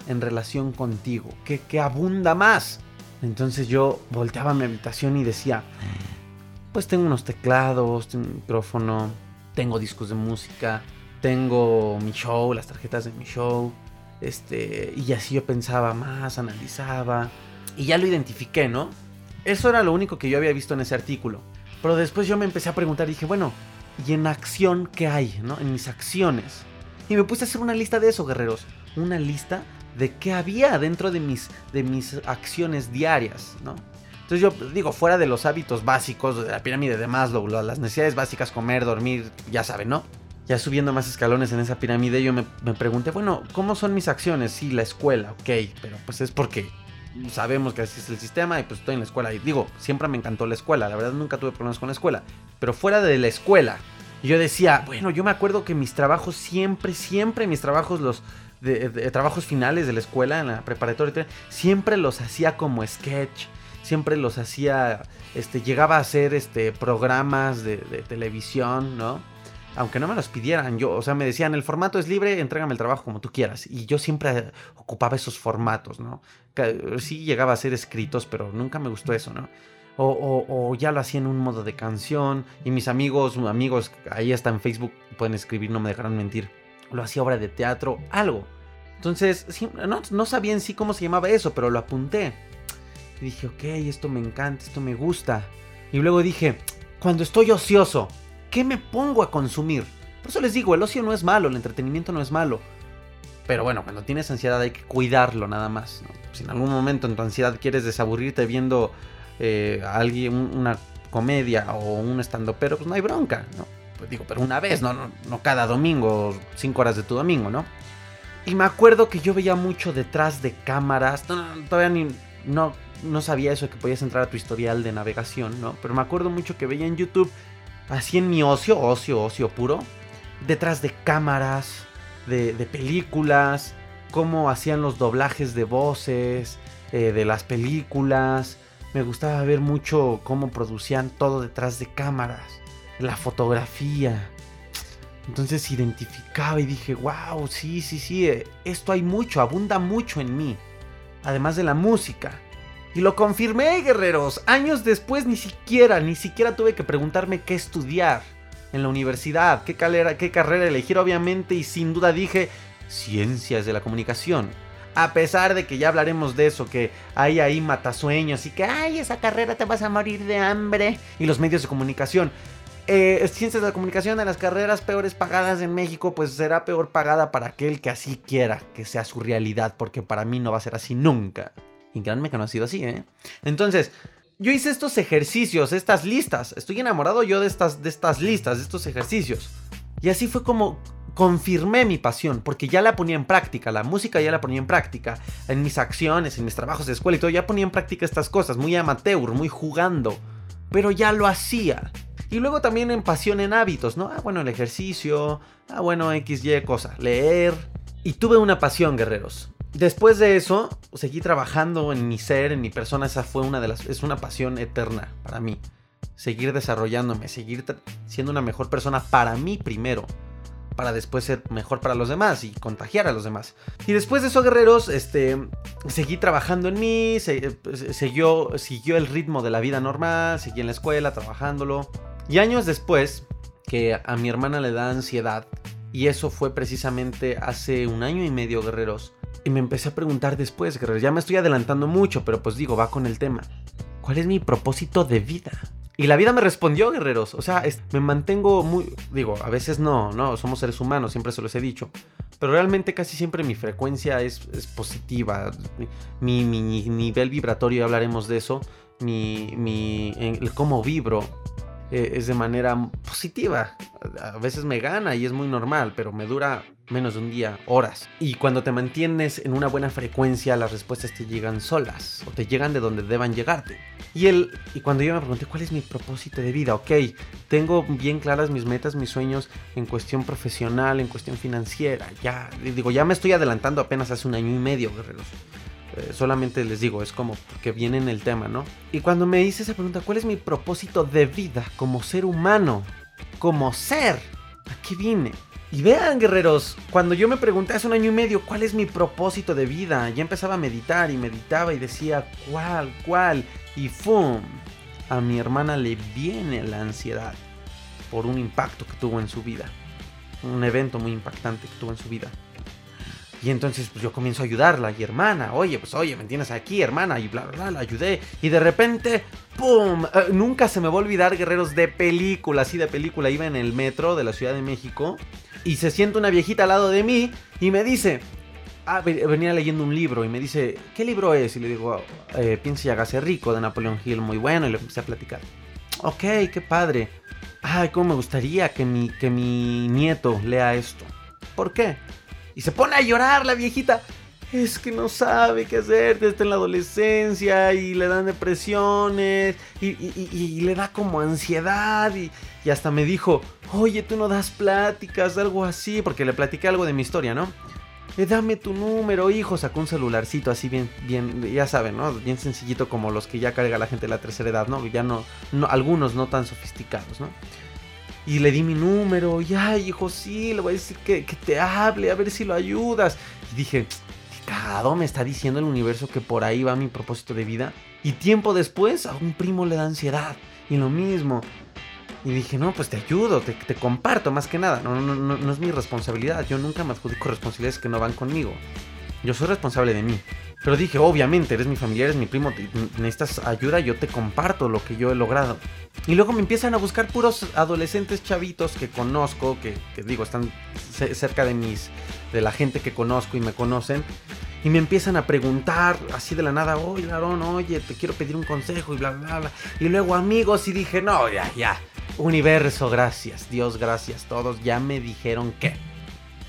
[SPEAKER 1] en relación contigo, qué, qué abunda más. Entonces yo volteaba a mi habitación y decía, pues tengo unos teclados, tengo un micrófono, tengo discos de música, tengo mi show, las tarjetas de mi show, este, y así yo pensaba más, analizaba, y ya lo identifiqué, ¿no? Eso era lo único que yo había visto en ese artículo. Pero después yo me empecé a preguntar, dije, bueno, ¿y en acción qué hay? ¿no? En mis acciones. Y me puse a hacer una lista de eso, guerreros. Una lista de qué había dentro de mis, de mis acciones diarias, ¿no? Entonces yo digo, fuera de los hábitos básicos de la pirámide de Maslow, las necesidades básicas, comer, dormir, ya saben, ¿no? Ya subiendo más escalones en esa pirámide, yo me, me pregunté, bueno, ¿cómo son mis acciones? Sí, la escuela, ok, pero pues es porque sabemos que así es el sistema y pues estoy en la escuela. Y digo, siempre me encantó la escuela, la verdad nunca tuve problemas con la escuela. Pero fuera de la escuela, yo decía, bueno, yo me acuerdo que mis trabajos siempre, siempre mis trabajos, los de, trabajos finales de la escuela, en la preparatoria, siempre los hacía como sketch. Siempre los hacía, este, llegaba a hacer este, programas de, de televisión, ¿no? Aunque no me los pidieran, yo, o sea, me decían, el formato es libre, entrégame el trabajo como tú quieras. Y yo siempre ocupaba esos formatos, ¿no? Sí llegaba a ser escritos, pero nunca me gustó eso, ¿no? O, ya lo hacía en un modo de canción. Y mis amigos, amigos, ahí está en Facebook, pueden escribir, no me dejarán mentir. Lo hacía obra de teatro, algo. Entonces, no, no sabía en sí cómo se llamaba eso, pero lo apunté. Y dije, ok, esto me encanta, esto me gusta. Y luego dije, cuando estoy ocioso, ¿qué me pongo a consumir? Por eso les digo, el ocio no es malo, el entretenimiento no es malo. Pero bueno, cuando tienes ansiedad hay que cuidarlo nada más. Si en algún momento en tu ansiedad quieres desaburrirte viendo eh, alguien una comedia o un estando pero, pues no hay bronca, ¿no? Pues digo, pero una vez, no, no, no cada domingo, cinco horas de tu domingo, ¿no? Y me acuerdo que yo veía mucho detrás de cámaras. todavía ni, no, no sabía eso que podías entrar a tu historial de navegación, ¿no? Pero me acuerdo mucho que veía en YouTube así en mi ocio, ocio, ocio puro, detrás de cámaras, de, películas, cómo hacían los doblajes de voces, eh, de las películas. Me gustaba ver mucho cómo producían todo detrás de cámaras, la fotografía. Entonces identificaba y dije, wow, sí, sí, sí, eh, esto hay mucho, abunda mucho en mí. Además de la música. Y lo confirmé, guerreros. Años después ni siquiera, ni siquiera tuve que preguntarme qué estudiar en la universidad, qué, qué carrera elegir, obviamente, y sin duda dije ciencias de la comunicación. A pesar de que ya hablaremos de eso, que hay ahí matasueños y que, ay, esa carrera te vas a morir de hambre. Y los medios de comunicación. Eh, ciencias de la comunicación, de las carreras peores pagadas en México, pues será peor pagada para aquel que así quiera que sea su realidad, porque para mí no va a ser así nunca. Y ha sido así, ¿eh? Entonces, yo hice estos ejercicios, estas listas. Estoy enamorado yo de estas, de estas listas, de estos ejercicios. Y así fue como confirmé mi pasión, porque ya la ponía en práctica, la música ya la ponía en práctica, en mis acciones, en mis trabajos de escuela y todo, ya ponía en práctica estas cosas, muy amateur, muy jugando, pero ya lo hacía. Y luego también en pasión en hábitos, ¿no? Ah, bueno, el ejercicio, ah, bueno, X, Y, cosa, leer. Y tuve una pasión, guerreros. Después de eso, seguí trabajando en mi ser, en mi persona. Esa fue una de las. Es una pasión eterna para mí. Seguir desarrollándome, seguir siendo una mejor persona para mí primero. Para después ser mejor para los demás y contagiar a los demás. Y después de eso, guerreros, este, seguí trabajando en mí, siguió, siguió el ritmo de la vida normal, seguí en la escuela, trabajándolo. Y años después, que a mi hermana le da ansiedad, y eso fue precisamente hace un año y medio, guerreros, y me empecé a preguntar después, guerreros, ya me estoy adelantando mucho, pero pues digo, va con el tema. ¿Cuál es mi propósito de vida? Y la vida me respondió, guerreros. O sea, me mantengo muy... Digo, a veces no, no, somos seres humanos, siempre se los he dicho. Pero realmente casi siempre mi frecuencia es, positiva. Mi, nivel vibratorio, hablaremos de eso. Mi, mi, el cómo vibro eh, es de manera positiva. A veces me gana y es muy normal, pero me dura menos de un día, horas. Y cuando te mantienes en una buena frecuencia, las respuestas te llegan solas o te llegan de donde deban llegarte. Y, el, y cuando yo me pregunté cuál es mi propósito de vida, ok, tengo bien claras mis metas, mis sueños en cuestión profesional, en cuestión financiera. Ya, digo, ya me estoy adelantando apenas hace un año y medio, guerreros. Eh, solamente les digo, es como que viene en el tema, ¿no? Y cuando me hice esa pregunta, ¿cuál es mi propósito de vida como ser humano? Como ser. ¿A qué vine? Y vean, guerreros, cuando yo me pregunté hace un año y medio cuál es mi propósito de vida, ya empezaba a meditar y meditaba y decía, ¿cuál? ¿Cuál? Y ¡fum! A mi hermana le viene la ansiedad por un impacto que tuvo en su vida. Un evento muy impactante que tuvo en su vida. Y entonces pues yo comienzo a ayudarla y hermana, oye, pues oye, me tienes aquí, hermana, y bla, bla, bla, la ayudé. Y de repente, ¡pum! Eh, nunca se me va a olvidar, guerreros, de película, así de película. Iba en el metro de la Ciudad de México y se siente una viejita al lado de mí y me dice, ah, venía leyendo un libro y me dice, ¿qué libro es? Y le digo, eh, Piense y hágase rico de Napoleón Hill, muy bueno, y le empecé a platicar. Ok, qué padre. Ay, cómo me gustaría que mi, que mi nieto lea esto. ¿Por qué? Y se pone a llorar la viejita. Es que no sabe qué hacer, está en la adolescencia y le dan depresiones y, le da como ansiedad y, hasta me dijo, oye, tú no das pláticas, algo así, porque le platiqué algo de mi historia, ¿no? Eh, dame tu número, hijo, sacó un celularcito así bien, bien, ya saben, ¿no? Bien sencillito como los que ya carga la gente de la tercera edad, ¿no? Ya no, no algunos no tan sofisticados, ¿no? Y le di mi número, y ay, hijo, sí, le voy a decir que, te hable, a ver si lo ayudas. Y dije, cagado me está diciendo el universo que por ahí va mi propósito de vida. Y tiempo después a un primo le da ansiedad. Y lo mismo. Y dije, no, pues te ayudo, te, te comparto más que nada. No, no, no, no es mi responsabilidad. Yo nunca me adjudico responsabilidades que no van conmigo. Yo soy responsable de mí. Pero dije, obviamente, eres mi familiar, eres mi primo, necesitas ayuda, yo te comparto lo que yo he logrado. Y luego me empiezan a buscar puros adolescentes chavitos que conozco, que, digo, están cerca de mis, de la gente que conozco y me conocen. Y me empiezan a preguntar así de la nada, oye, Larón, oye, te quiero pedir un consejo y bla, bla, bla. Y luego amigos y dije, no, ya, ya. Universo, gracias, Dios, gracias, todos ya me dijeron que.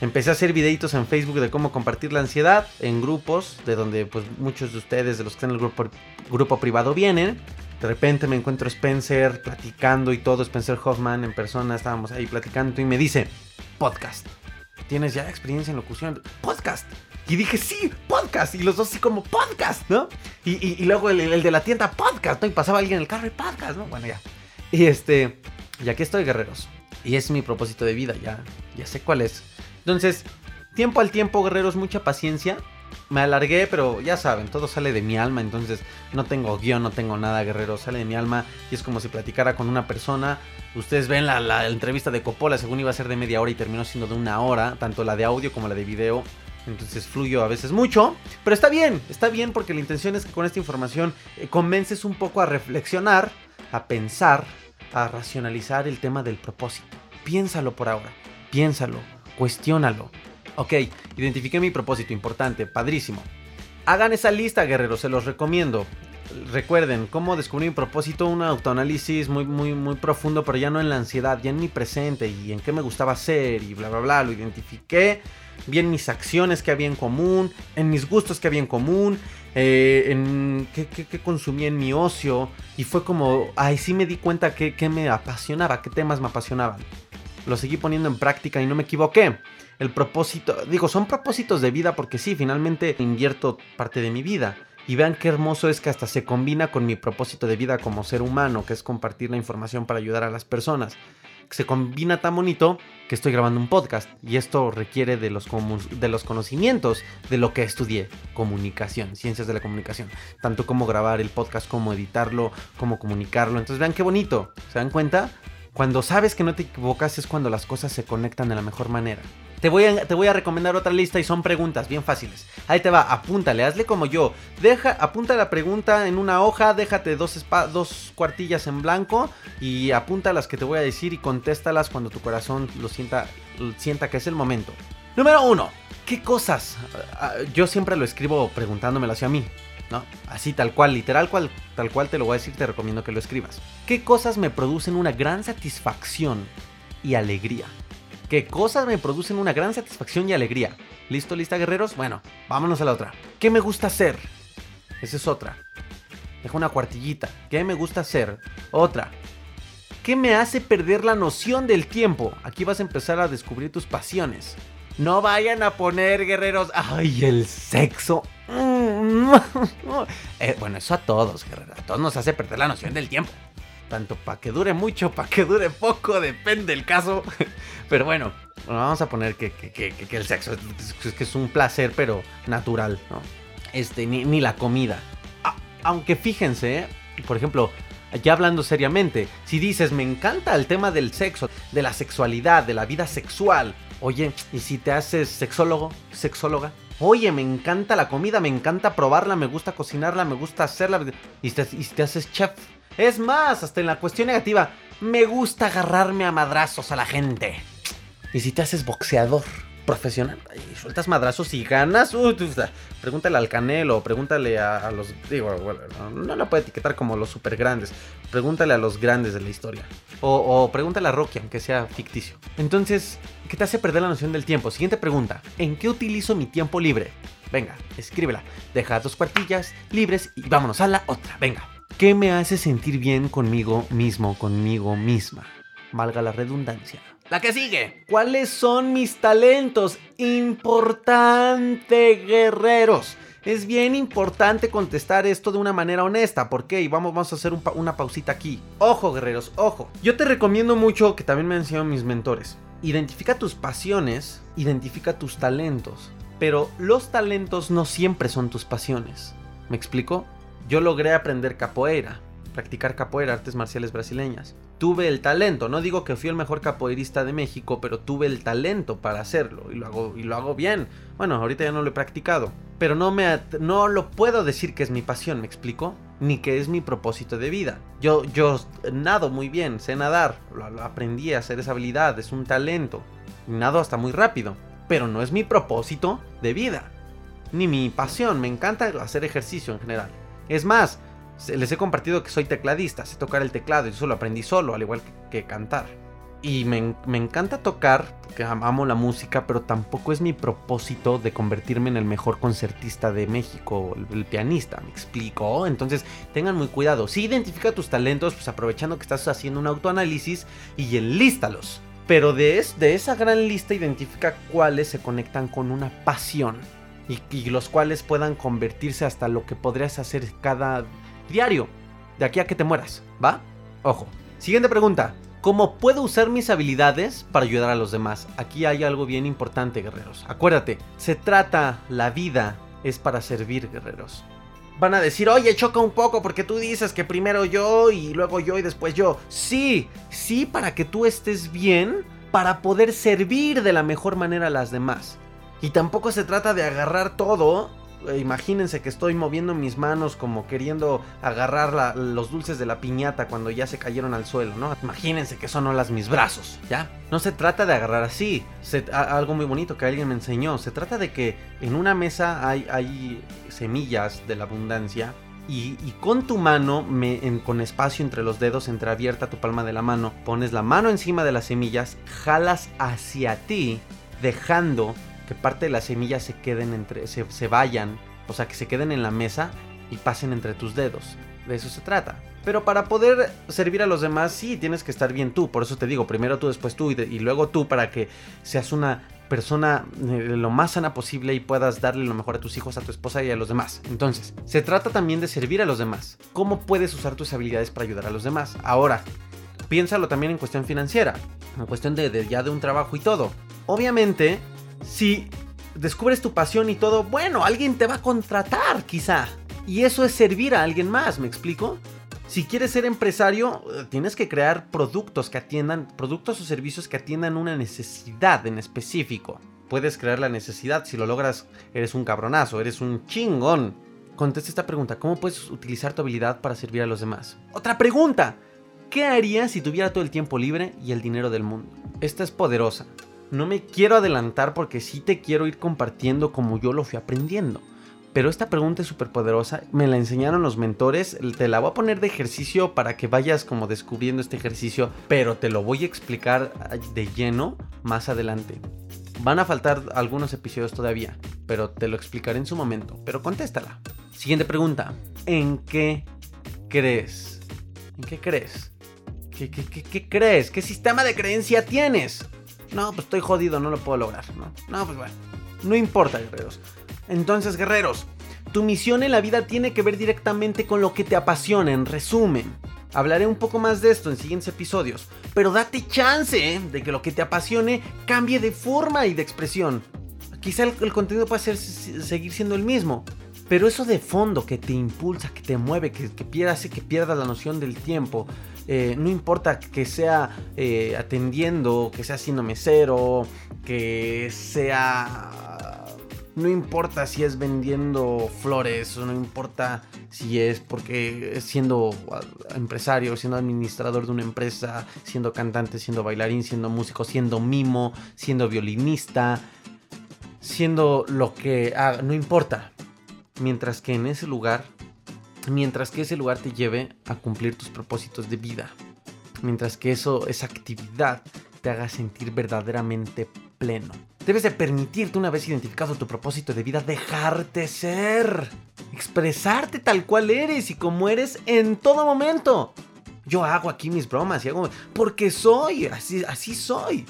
[SPEAKER 1] Empecé a hacer videitos en Facebook de cómo compartir la ansiedad en grupos, de donde pues muchos de ustedes, de los que están en el grupo, grupo privado, vienen. De repente me encuentro Spencer platicando y todo, Spencer Hoffman en persona, estábamos ahí platicando y me dice, podcast. ¿Tienes ya experiencia en locución? Podcast. Y dije, sí, podcast. Y los dos así como podcast, ¿no? Y, luego el, de la tienda, podcast, ¿no? Y pasaba alguien en el carro y podcast, ¿no? Bueno, ya. Y este, y aquí estoy, guerreros. Y es mi propósito de vida, ya, ya sé cuál es. Entonces, tiempo al tiempo, guerreros, mucha paciencia. Me alargué, pero ya saben, todo sale de mi alma, entonces no tengo guion, no tengo nada, guerreros, sale de mi alma y es como si platicara con una persona. Ustedes ven la, entrevista de Coppola, según iba a ser de media hora y terminó siendo de una hora, tanto la de audio como la de video. Entonces fluyo a veces mucho, pero está bien, está bien porque la intención es que con esta información eh, convences un poco a reflexionar, a pensar, a racionalizar el tema del propósito. Piénsalo por ahora, piénsalo, cuestiónalo. Ok, identifiqué mi propósito, importante, padrísimo. Hagan esa lista, guerreros, se los recomiendo. Recuerden cómo descubrí mi propósito, un autoanálisis muy, muy, muy profundo, pero ya no en la ansiedad, ya en mi presente y en qué me gustaba hacer y bla, bla, bla. Lo identifiqué, vi en mis acciones que había en común, en mis gustos que había en común, eh, en qué, qué, consumía en mi ocio. Y fue como, ahí sí me di cuenta que me apasionaba, qué temas me apasionaban lo seguí poniendo en práctica y no me equivoqué. El propósito, digo, son propósitos de vida porque sí, finalmente invierto parte de mi vida. Y vean qué hermoso es que hasta se combina con mi propósito de vida como ser humano, que es compartir la información para ayudar a las personas. Se combina tan bonito que estoy grabando un podcast y esto requiere de los, de los conocimientos de lo que estudié, comunicación, ciencias de la comunicación, tanto como grabar el podcast, como editarlo, como comunicarlo. Entonces vean qué bonito, ¿se dan cuenta? Cuando sabes que no te equivocas es cuando las cosas se conectan de la mejor manera. Te voy, a, te voy a recomendar otra lista y son preguntas bien fáciles. Ahí te va, apúntale, hazle como yo. Deja, apunta la pregunta en una hoja, déjate dos, dos cuartillas en blanco y apunta las que te voy a decir y contéstalas cuando tu corazón lo sienta, sienta que es el momento. Número uno, ¿qué cosas? Ah, yo siempre lo escribo preguntándomelo hacia mí. ¿No? Así tal cual, literal cual, tal cual te lo voy a decir, te recomiendo que lo escribas. ¿Qué cosas me producen una gran satisfacción y alegría? ¿Qué cosas me producen una gran satisfacción y alegría? ¿Listo, lista, guerreros? Bueno, vámonos a la otra. ¿Qué me gusta hacer? Esa es otra. Deja una cuartillita. ¿Qué me gusta hacer? Otra. ¿Qué me hace perder la noción del tiempo? Aquí vas a empezar a descubrir tus pasiones. No vayan a poner, guerreros, ay, el sexo. Eh, bueno, eso a todos. A todos nos hace perder la noción del tiempo. Tanto para que dure mucho, para que dure poco, depende el caso. Pero bueno, vamos a poner que, el sexo es, que es un placer, pero natural, ¿no? Este, ni, la comida. aunque fíjense, por ejemplo, ya hablando seriamente, si dices, me encanta el tema del sexo, de la sexualidad, de la vida sexual, Oye, ¿y si te haces sexólogo, sexóloga? Oye, me encanta la comida, me encanta probarla, me gusta cocinarla, me gusta hacerla. Y te, y te haces chef. Es más, hasta en la cuestión negativa, me gusta agarrarme a madrazos a la gente. Y si te haces boxeador profesional y sueltas madrazos y ganas, pregúntale al Canelo, pregúntale a, los, digo, bueno, no lo puede etiquetar como los super grandes, pregúntale a los grandes de la historia. O, o pregúntale a Rocky, aunque sea ficticio. Entonces, ¿qué te hace perder la noción del tiempo? Siguiente pregunta, ¿en qué utilizo mi tiempo libre? Venga, escríbela. Deja dos cuartillas libres y vámonos a la otra. Venga. ¿Qué me hace sentir bien conmigo mismo, conmigo misma? Valga la redundancia. La que sigue. ¿Cuáles son mis talentos? Importante, guerreros. Es bien importante contestar esto de una manera honesta. ¿Por qué? Y vamos, vamos a hacer una pausita aquí. Ojo, guerreros, ojo. Yo te recomiendo mucho que también me enseñado mis mentores. Identifica tus pasiones, identifica tus talentos. Pero los talentos no siempre son tus pasiones. ¿Me explico? Yo logré aprender capoeira, practicar capoeira, artes marciales brasileñas. Tuve el talento, no digo que fui el mejor capoeirista de México, pero tuve el talento para hacerlo y lo hago y lo hago bien. Bueno, ahorita ya no lo he practicado, pero no me no lo puedo decir que es mi pasión, ¿me explico? Ni que es mi propósito de vida. Yo yo nado muy bien, sé nadar, lo, aprendí a hacer esa habilidad, es un talento. nado hasta muy rápido, pero no es mi propósito de vida, ni mi pasión, me encanta hacer ejercicio en general. Es más, les he compartido que soy tecladista, sé tocar el teclado y eso lo aprendí solo, al igual que, cantar. Y me, encanta tocar, porque amo la música, pero tampoco es mi propósito de convertirme en el mejor concertista de México, el, pianista, me explico. Entonces tengan muy cuidado. Si identifica tus talentos, pues aprovechando que estás haciendo un autoanálisis y enlístalos. Pero de, de esa gran lista identifica cuáles se conectan con una pasión y, los cuales puedan convertirse hasta lo que podrías hacer cada diario, de aquí a que te mueras, ¿va? Ojo. Siguiente pregunta. ¿Cómo puedo usar mis habilidades para ayudar a los demás? Aquí hay algo bien importante, guerreros. Acuérdate, se trata, la vida es para servir, guerreros. Van a decir, oye, choca un poco porque tú dices que primero yo y luego yo y después yo. Sí, sí, para que tú estés bien, para poder servir de la mejor manera a las demás. Y tampoco se trata de agarrar todo. Eh, imagínense que estoy moviendo mis manos como queriendo agarrar los dulces de la piñata cuando ya se cayeron al suelo, ¿no? Imagínense que son olas mis brazos, ¿ya? No se trata de agarrar así. algo muy bonito que alguien me enseñó. Se trata de que en una mesa hay, semillas de la abundancia y, con tu mano, me, con espacio entre los dedos, entreabierta tu palma de la mano, pones la mano encima de las semillas, jalas hacia ti, dejando que parte de las semillas se queden entre, se, vayan, o sea, que se queden en la mesa y pasen entre tus dedos. De eso se trata. Pero para poder servir a los demás, sí, tienes que estar bien tú. Por eso te digo, primero tú, después tú y, luego tú para que seas una persona eh, lo más sana posible y puedas darle lo mejor a tus hijos, a tu esposa y a los demás. Entonces, se trata también de servir a los demás. ¿Cómo puedes usar tus habilidades para ayudar a los demás? Ahora, piénsalo también en cuestión financiera, en cuestión de ya de un trabajo y todo. Obviamente, si descubres tu pasión y todo, bueno, alguien te va a contratar quizá. Y eso es servir a alguien más, ¿me explico? Si quieres ser empresario, eh, tienes que crear productos que atiendan, productos o servicios que atiendan una necesidad en específico. Puedes crear la necesidad, si lo logras, eres un cabronazo, eres un chingón. Contesta esta pregunta, ¿cómo puedes utilizar tu habilidad para servir a los demás? Otra pregunta, ¿qué harías si tuviera todo el tiempo libre y el dinero del mundo? Esta es poderosa no me quiero adelantar porque sí te quiero ir compartiendo como yo lo fui aprendiendo. Pero esta pregunta es súper poderosa, me la enseñaron los mentores, te la voy a poner de ejercicio para que vayas como descubriendo este ejercicio, pero te lo voy a explicar de lleno más adelante. Van a faltar algunos episodios todavía, pero te lo explicaré en su momento, pero contéstala. Siguiente pregunta, ¿en qué crees? ¿En qué crees? ¿Qué, qué, crees? ¿Qué sistema de creencia tienes? No, pues estoy jodido, no lo puedo lograr. No, no pues bueno. No importa, guerreros. Entonces, guerreros, tu misión en la vida tiene que ver directamente con lo que te apasiona, en resumen. Hablaré un poco más de esto en siguientes episodios, pero date chance ¿eh? de que lo que te apasione cambie de forma y de expresión. Quizá el, contenido pueda ser, seguir siendo el mismo, pero eso de fondo que te impulsa, que te mueve, que, que, que pierdas la noción del tiempo, eh, no importa que sea eh, atendiendo, que sea siendo mesero, que sea No importa si es vendiendo flores, no importa si es porque siendo empresario, siendo administrador de una empresa, siendo cantante, siendo bailarín, siendo músico, siendo mimo, siendo violinista, siendo lo que haga, no importa. Mientras que en ese lugar, mientras que ese lugar te lleve a cumplir tus propósitos de vida. Mientras que eso, esa actividad te haga sentir verdaderamente pleno. Debes de permitirte una vez identificado tu propósito de vida, dejarte ser, expresarte tal cual eres y como eres en todo momento. Yo hago aquí mis bromas y hago porque soy, así, así soy.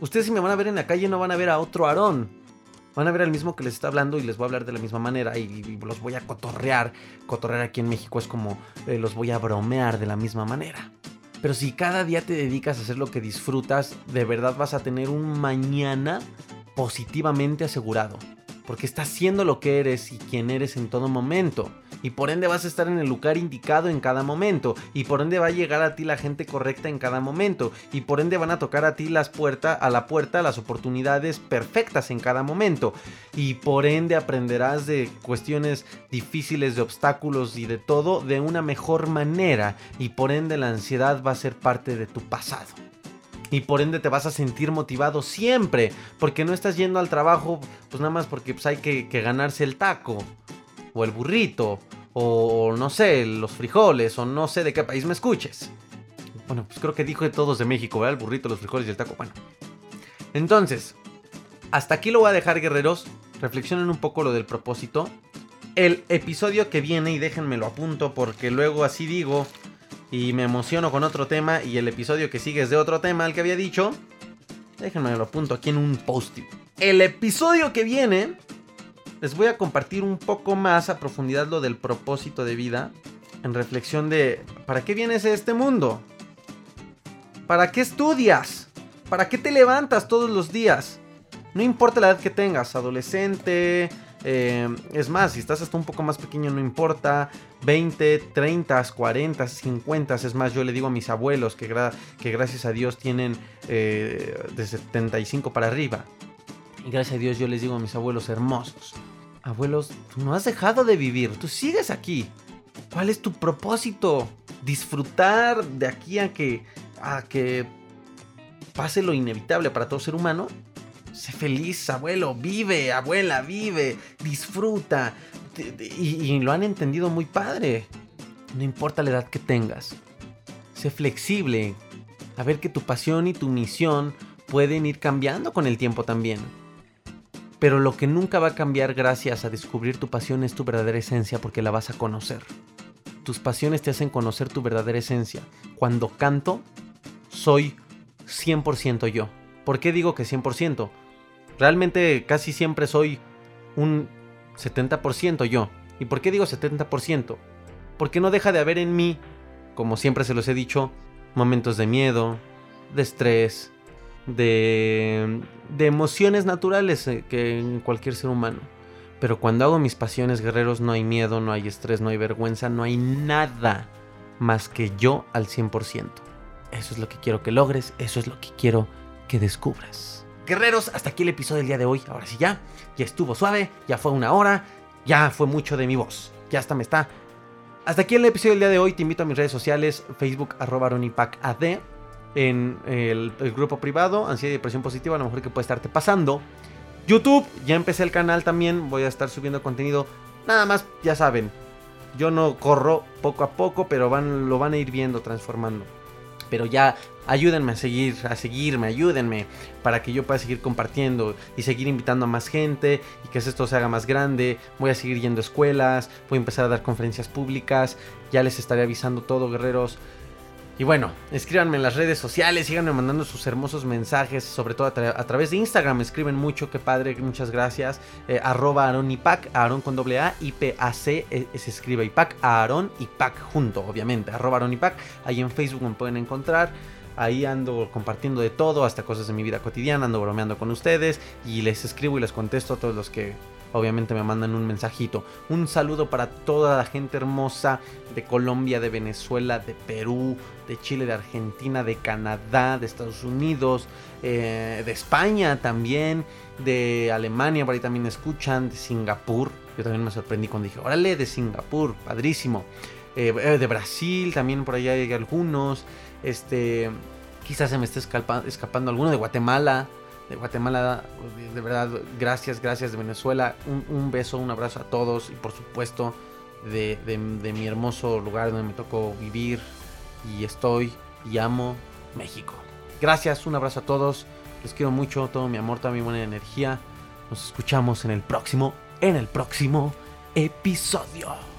[SPEAKER 1] Ustedes si me van a ver en la calle no van a ver a otro Aarón. Van a ver al mismo que les está hablando y les voy a hablar de la misma manera y, los voy a cotorrear. Cotorrear aquí en México es como eh, los voy a bromear de la misma manera. Pero si cada día te dedicas a hacer lo que disfrutas, de verdad vas a tener un mañana positivamente asegurado. Porque estás siendo lo que eres y quien eres en todo momento y por ende vas a estar en el lugar indicado en cada momento y por ende va a llegar a ti la gente correcta en cada momento y por ende van a tocar a ti las puertas a la puerta las oportunidades perfectas en cada momento. Y por ende aprenderás de cuestiones difíciles de obstáculos y de todo de una mejor manera y por ende la ansiedad va a ser parte de tu pasado. Y por ende te vas a sentir motivado siempre, porque no estás yendo al trabajo pues nada más porque pues, hay que, que ganarse el taco o el burrito, o no sé, los frijoles, o no sé de qué país me escuches. Bueno, pues creo que dijo de todos de México, ¿verdad? El burrito, los frijoles y el taco. Bueno. Entonces, hasta aquí lo voy a dejar, guerreros. Reflexionen un poco lo del propósito. El episodio que viene, y déjenme lo apunto porque luego así digo y me emociono con otro tema y el episodio que sigue es de otro tema al que había dicho. Déjenme lo apunto aquí en un post -it. El episodio que viene les voy a compartir un poco más a profundidad lo del propósito de vida, en reflexión de, ¿para qué vienes a este mundo? ¿Para qué estudias? ¿Para qué te levantas todos los días? No importa la edad que tengas, adolescente, eh, es más, si estás hasta un poco más pequeño, no importa. 20, 30, 40, 50. Es más, yo le digo a mis abuelos que, que gracias a Dios tienen eh, de 75 para arriba. Y gracias a Dios yo les digo a mis abuelos hermosos abuelos, tú no has dejado de vivir, tú sigues aquí. ¿Cuál es tu propósito? Disfrutar de aquí a que, a que pase lo inevitable para todo ser humano. Sé feliz, abuelo, vive, abuela, vive, disfruta. Y, y lo han entendido muy padre. No importa la edad que tengas. Sé flexible. A ver que tu pasión y tu misión pueden ir cambiando con el tiempo también. Pero lo que nunca va a cambiar gracias a descubrir tu pasión es tu verdadera esencia porque la vas a conocer. Tus pasiones te hacen conocer tu verdadera esencia. Cuando canto, soy 100% yo. ¿Por qué digo que 100%? Realmente casi siempre soy un 70% yo. ¿Y por qué digo 70%? Porque no deja de haber en mí, como siempre se los he dicho, momentos de miedo, de estrés, de, de emociones naturales eh, que en cualquier ser humano. Pero cuando hago mis pasiones guerreros no hay miedo, no hay estrés, no hay vergüenza, no hay nada más que yo al 100%. Eso es lo que quiero que logres, eso es lo que quiero que descubras. Guerreros, hasta aquí el episodio del día de hoy. Ahora sí ya, ya estuvo suave, ya fue una hora, ya fue mucho de mi voz. Ya hasta me está. Hasta aquí el episodio del día de hoy. Te invito a mis redes sociales, Facebook arroba AD en el, grupo privado, ansiedad y depresión positiva, a lo mejor que puede estarte pasando. YouTube, ya empecé el canal también, voy a estar subiendo contenido. Nada más, ya saben, yo no corro poco a poco, pero van, lo van a ir viendo, transformando. Pero ya ayúdenme a seguir, a seguirme, ayúdenme para que yo pueda seguir compartiendo y seguir invitando a más gente y que esto se haga más grande. Voy a seguir yendo a escuelas, voy a empezar a dar conferencias públicas. Ya les estaré avisando todo, guerreros. Y bueno, escríbanme en las redes sociales, síganme mandando sus hermosos mensajes, sobre todo a, través de Instagram, escriben mucho, qué padre, muchas gracias. Eh, arroba Aaron Ipac, Aaron con doble A, I-P-A-C, e, se escribe Ipac, Aaron Ipac junto, obviamente, arroba Aaron Ipac, ahí en Facebook me pueden encontrar. Ahí ando compartiendo de todo, hasta cosas de mi vida cotidiana, ando bromeando con ustedes y les escribo y les contesto a todos los que obviamente me mandan un mensajito. Un saludo para toda la gente hermosa de Colombia, de Venezuela, de Perú, de Chile, de Argentina, de Canadá, de Estados Unidos, eh, de España también, de Alemania, por ahí también escuchan, de Singapur. Yo también me sorprendí cuando dije, órale, de Singapur, padrísimo. Eh, eh, de Brasil también por allá hay algunos. Este, quizás se me esté escapando alguno de Guatemala de Guatemala. De verdad, gracias, gracias de Venezuela. Un, beso, un abrazo a todos y por supuesto de, mi hermoso lugar donde me tocó vivir y estoy y amo México. Gracias, un abrazo a todos. Les quiero mucho, todo mi amor, toda mi buena energía. Nos escuchamos en el próximo, en el próximo episodio.